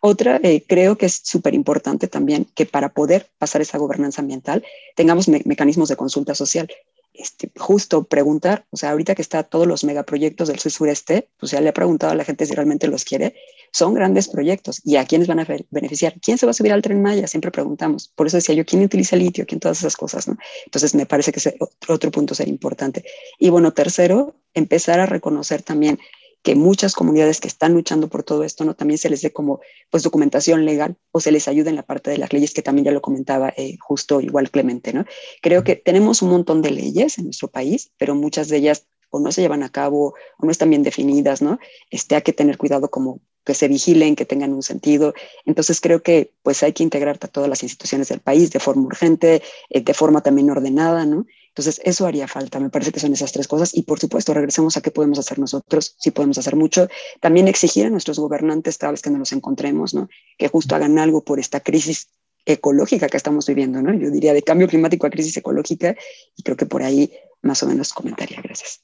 Otra, eh, creo que es súper importante también que para poder pasar esa gobernanza ambiental tengamos mecanismos de consulta social. Este, justo preguntar, o sea, ahorita que está todos los megaproyectos del sur sureste, pues ya le he preguntado a la gente si realmente los quiere, son grandes proyectos y a quiénes van a beneficiar. ¿Quién se va a subir al tren Maya? Siempre preguntamos. Por eso decía yo, ¿quién utiliza litio? ¿Quién todas esas cosas? Entonces me parece que otro punto sería importante. Y bueno, tercero, empezar a reconocer también que muchas comunidades que están luchando por todo esto, ¿no? También se les dé como, pues, documentación legal o se les ayude en la parte de las leyes, que también ya lo comentaba eh, justo igual Clemente, ¿no? Creo que tenemos un montón de leyes en nuestro país, pero muchas de ellas o no se llevan a cabo o no están bien definidas, ¿no? Este, hay que tener cuidado como que se vigilen, que tengan un sentido. Entonces creo que pues hay que integrar a todas las instituciones del país de forma urgente, eh, de forma también ordenada, ¿no? Entonces, eso haría falta. Me parece que son esas tres cosas. Y por supuesto, regresemos a qué podemos hacer nosotros, si podemos hacer mucho. También exigir a nuestros gobernantes cada vez que nos encontremos, ¿no? Que justo hagan algo por esta crisis ecológica que estamos viviendo, ¿no? Yo diría de cambio climático a crisis ecológica. Y creo que por ahí más o menos comentaría. Gracias.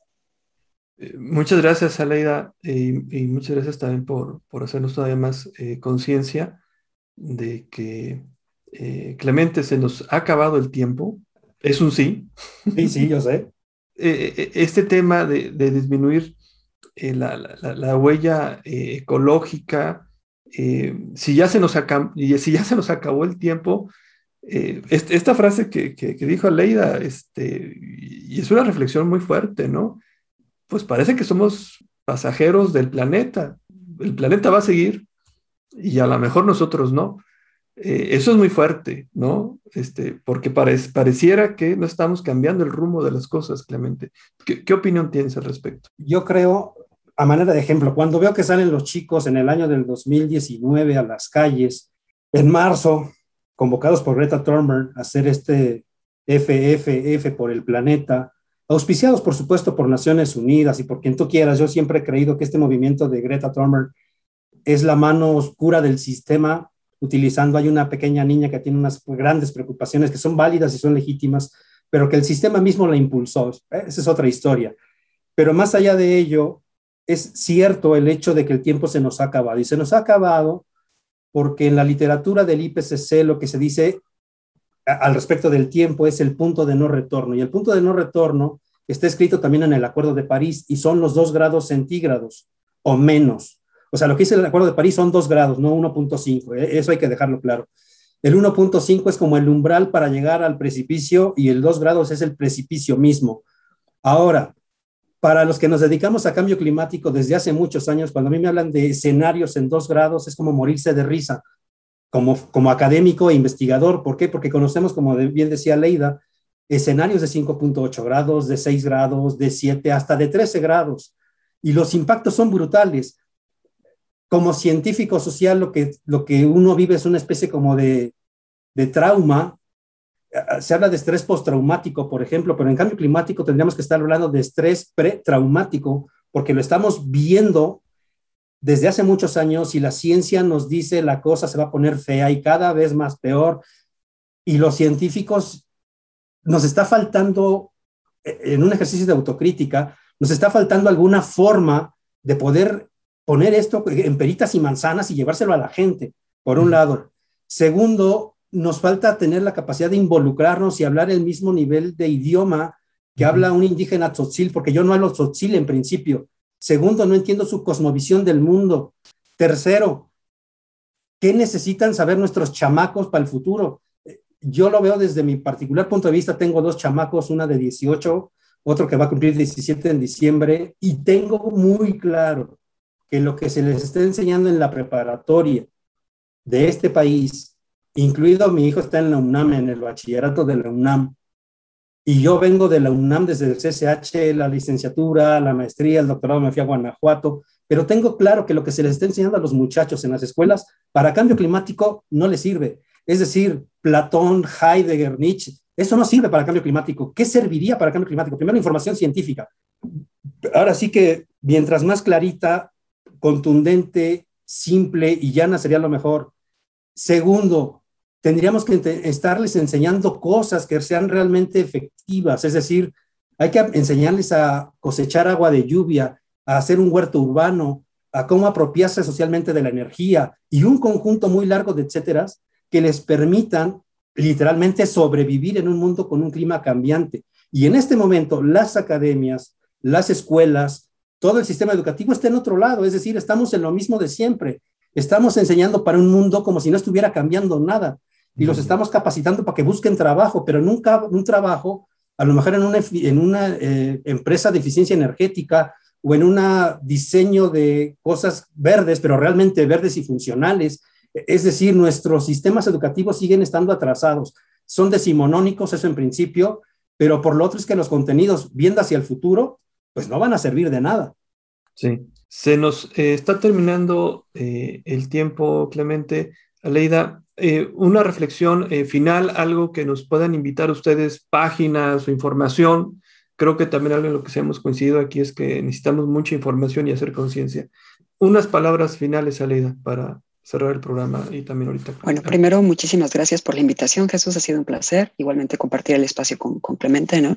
Eh, muchas gracias, Aleida, y, muchas gracias también por, por hacernos todavía más eh, conciencia de que eh, Clemente se nos ha acabado el tiempo es un sí. Sí, sí, yo sé. Eh, eh, este tema de, disminuir eh, la, huella ecológica, si, ya se nos si ya se nos acabó el tiempo, esta frase que, dijo Leida, este, y es una reflexión muy fuerte, ¿no? Pues parece que somos pasajeros del planeta. El planeta va a seguir y a lo mejor nosotros no. Eh, eso es muy fuerte, ¿no? Este, porque pareciera que no estamos cambiando el rumbo de las cosas, Clemente. ¿Qué, opinión tienes al respecto? Yo creo, a manera de ejemplo, cuando veo que salen los chicos en el año del 2019 a las calles, en marzo, convocados por Greta Thunberg a hacer este FFF por el planeta, auspiciados por supuesto por Naciones Unidas y por quien tú quieras, yo siempre he creído que este movimiento de Greta Thunberg es la mano oscura del sistema, utilizando, hay una pequeña niña que tiene unas grandes preocupaciones que son válidas y son legítimas, pero que el sistema mismo la impulsó. Esa es otra historia. Pero más allá de ello, es cierto el hecho de que el tiempo se nos ha acabado y se nos ha acabado porque en la literatura del IPCC lo que se dice al respecto del tiempo es el punto de no retorno y el punto de no retorno está escrito también en el Acuerdo de París y son los dos grados centígrados o menos. O sea, lo que dice el Acuerdo de París son dos grados, no 1.5. ¿eh? Eso hay que dejarlo claro. El 1.5 es como el umbral para llegar al precipicio y el 2 grados es el precipicio mismo. Ahora, para los que nos dedicamos a cambio climático desde hace muchos años, cuando a mí me hablan de escenarios en dos grados, es como morirse de risa, como, como académico e investigador. ¿Por qué? Porque conocemos, como bien decía Leida, escenarios de 5.8 grados, de 6 grados, de 7, hasta de 13 grados. Y los impactos son brutales. Como científico social, lo que, uno vive es una especie como de, de trauma se habla de estrés postraumático, por ejemplo, pero en cambio climático tendríamos que estar hablando de estrés pretraumático, porque lo estamos viendo desde hace muchos años y la ciencia nos dice la cosa se va a poner fea y cada vez más peor. Y los científicos nos está faltando, eh, en un ejercicio de autocrítica, nos está faltando alguna forma de poder poner esto en peritas y manzanas y llevárselo a la gente, por un lado. Segundo, nos falta tener la capacidad de involucrarnos y hablar el mismo nivel de idioma que habla un indígena tzotzil, porque yo no hablo tzotzil en principio. Segundo, no entiendo su cosmovisión del mundo. Tercero, ¿qué necesitan saber nuestros chamacos para el futuro? Yo lo veo desde mi particular punto de vista. Tengo dos chamacos, una de 18, otro que va a cumplir 17 en diciembre, y tengo muy claro que lo que se les está enseñando en la preparatoria de este país incluido mi hijo está en la UNAM, en el bachillerato de la UNAM, y yo vengo de la UNAM desde el CCH, la licenciatura, la maestría, el doctorado, me fui a Guanajuato, pero tengo claro que lo que se les está enseñando a los muchachos en las escuelas para cambio climático no les sirve. Es decir, Platón, Heidegger, Nietzsche, eso no sirve para cambio climático. ¿Qué serviría para cambio climático? Primero, información científica. Ahora sí que mientras más clarita, contundente, simple y llana sería lo mejor. Segundo, tendríamos que estarles enseñando cosas que sean realmente efectivas, es decir, hay que enseñarles a cosechar agua de lluvia, a hacer un huerto urbano, a cómo apropiarse socialmente de la energía y un conjunto muy largo de etcéteras que les permitan literalmente sobrevivir en un mundo con un clima cambiante. Y en este momento las academias, las escuelas, todo el sistema educativo está en otro lado, es decir, estamos en lo mismo de siempre. Estamos enseñando para un mundo como si no estuviera cambiando nada y los estamos capacitando para que busquen trabajo, pero nunca un trabajo, a lo mejor en una, en una eh, empresa de eficiencia energética o en un diseño de cosas verdes, pero realmente verdes y funcionales. Es decir, nuestros sistemas educativos siguen estando atrasados. Son decimonónicos, eso en principio, pero por lo otro es que los contenidos, viendo hacia el futuro, pues no van a servir de nada. Sí, se nos eh, está terminando eh, el tiempo, Clemente. Aleida, eh, una reflexión eh, final, algo que nos puedan invitar ustedes, páginas o información. Creo que también algo en lo que se hemos coincidido aquí es que necesitamos mucha información y hacer conciencia. Unas palabras finales, Aleida, para cerrar el programa y también ahorita. Bueno, primero, muchísimas gracias por la invitación, Jesús. Ha sido un placer. Igualmente compartir el espacio con, Clemente, ¿no?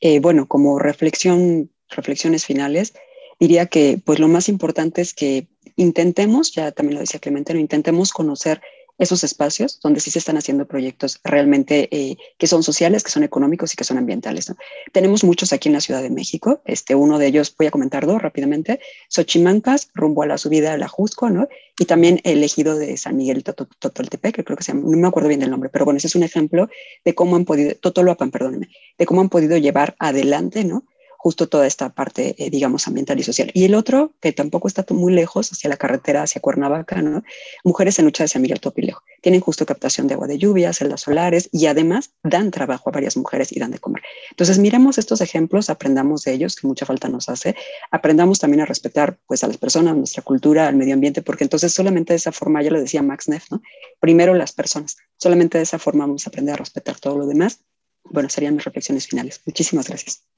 Eh, bueno, como reflexión, reflexiones finales, diría que pues lo más importante es que intentemos, ya también lo decía Clemente, no intentemos conocer esos espacios donde sí se están haciendo proyectos realmente eh, que son sociales, que son económicos y que son ambientales. Tenemos muchos aquí en la Ciudad de México. Este, uno de ellos, voy a comentar dos rápidamente, Xochimancas, rumbo a la subida a la Jusco, ¿no? y también el ejido de San Miguel Totoltepec, que creo que se llama, no me acuerdo bien del nombre, pero bueno, ese es un ejemplo de cómo han podido, Totoloapan, perdónenme, de cómo han podido llevar adelante, ¿no? Justo toda esta parte, eh, digamos, ambiental y social. Y el otro, que tampoco está muy lejos, hacia la carretera, hacia Cuernavaca, ¿no? Mujeres en lucha de San Miguel Topilejo. Tienen justo captación de agua de lluvia, celdas solares y además dan trabajo a varias mujeres y dan de comer. Entonces, miremos estos ejemplos, aprendamos de ellos, que mucha falta nos hace. Aprendamos también a respetar, pues, a las personas, nuestra cultura, al medio ambiente, porque entonces solamente de esa forma, ya lo decía Max Neff, ¿no? Primero las personas. Solamente de esa forma vamos a aprender a respetar todo lo demás. Bueno, serían mis reflexiones finales. Muchísimas gracias.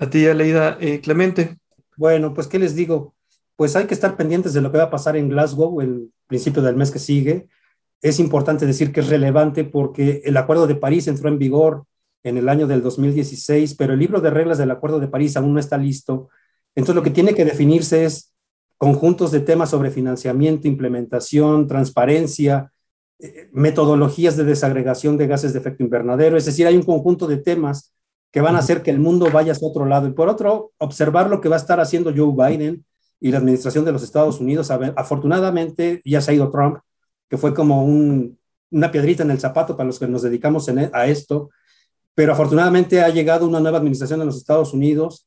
A ti, Aleida. Eh, Clemente. Bueno, pues, ¿qué les digo? Pues hay que estar pendientes de lo que va a pasar en Glasgow el principio del mes que sigue. Es importante decir que es relevante porque el Acuerdo de París entró en vigor en el año del 2016, pero el libro de reglas del Acuerdo de París aún no está listo. Entonces, lo que tiene que definirse es conjuntos de temas sobre financiamiento, implementación, transparencia, eh, metodologías de desagregación de gases de efecto invernadero. Es decir, hay un conjunto de temas que van a hacer que el mundo vaya hacia otro lado. Y por otro, observar lo que va a estar haciendo Joe Biden y la administración de los Estados Unidos. Afortunadamente, ya se ha ido Trump, que fue como una piedrita en el zapato para los que nos dedicamos e, a esto. Pero afortunadamente ha llegado una nueva administración en los Estados Unidos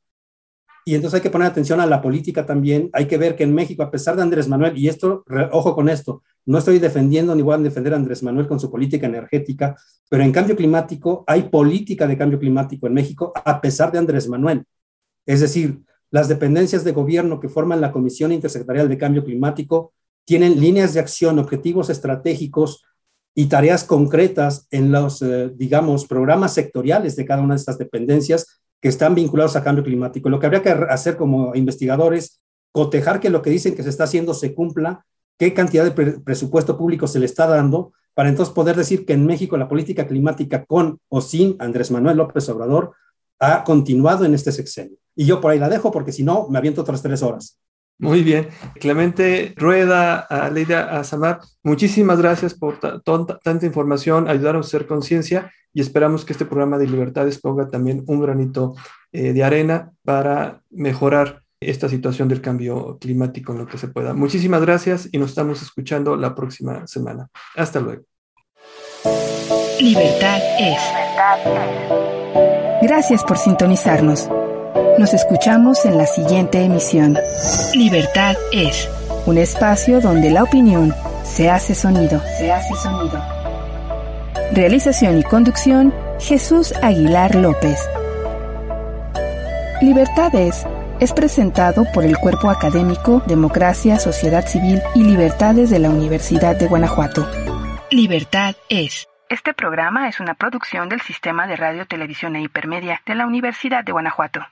y entonces hay que poner atención a la política también. Hay que ver que en México, a pesar de Andrés Manuel, y esto, ojo con esto, no estoy defendiendo ni voy a defender a Andrés Manuel con su política energética, pero en cambio climático hay política de cambio climático en México a pesar de Andrés Manuel. Es decir, las dependencias de gobierno que forman la Comisión Intersecretarial de Cambio Climático tienen líneas de acción, objetivos estratégicos y tareas concretas en los, eh, digamos, programas sectoriales de cada una de estas dependencias que están vinculados a cambio climático. Lo que habría que hacer como investigadores, cotejar que lo que dicen que se está haciendo se cumpla, qué cantidad de presupuesto público se le está dando, para entonces poder decir que en México la política climática con o sin Andrés Manuel López Obrador ha continuado en este sexenio. Y yo por ahí la dejo porque si no, me aviento otras tres horas. Muy bien. Clemente Rueda, a Leida Azamar, muchísimas gracias por tanta información, ayudarnos a hacer conciencia y esperamos que este programa de libertades ponga también un granito eh, de arena para mejorar esta situación del cambio climático en lo que se pueda. Muchísimas gracias y nos estamos escuchando la próxima semana. Hasta luego. Libertad es. Gracias por sintonizarnos. Nos escuchamos en la siguiente emisión. Libertad es un espacio donde la opinión se hace sonido. Se hace sonido. Realización y conducción Jesús Aguilar López. Libertad es es presentado por el Cuerpo Académico Democracia, Sociedad Civil y Libertades de la Universidad de Guanajuato. Libertad es. Este programa es una producción del Sistema de Radio, Televisión e Hipermedia de la Universidad de Guanajuato.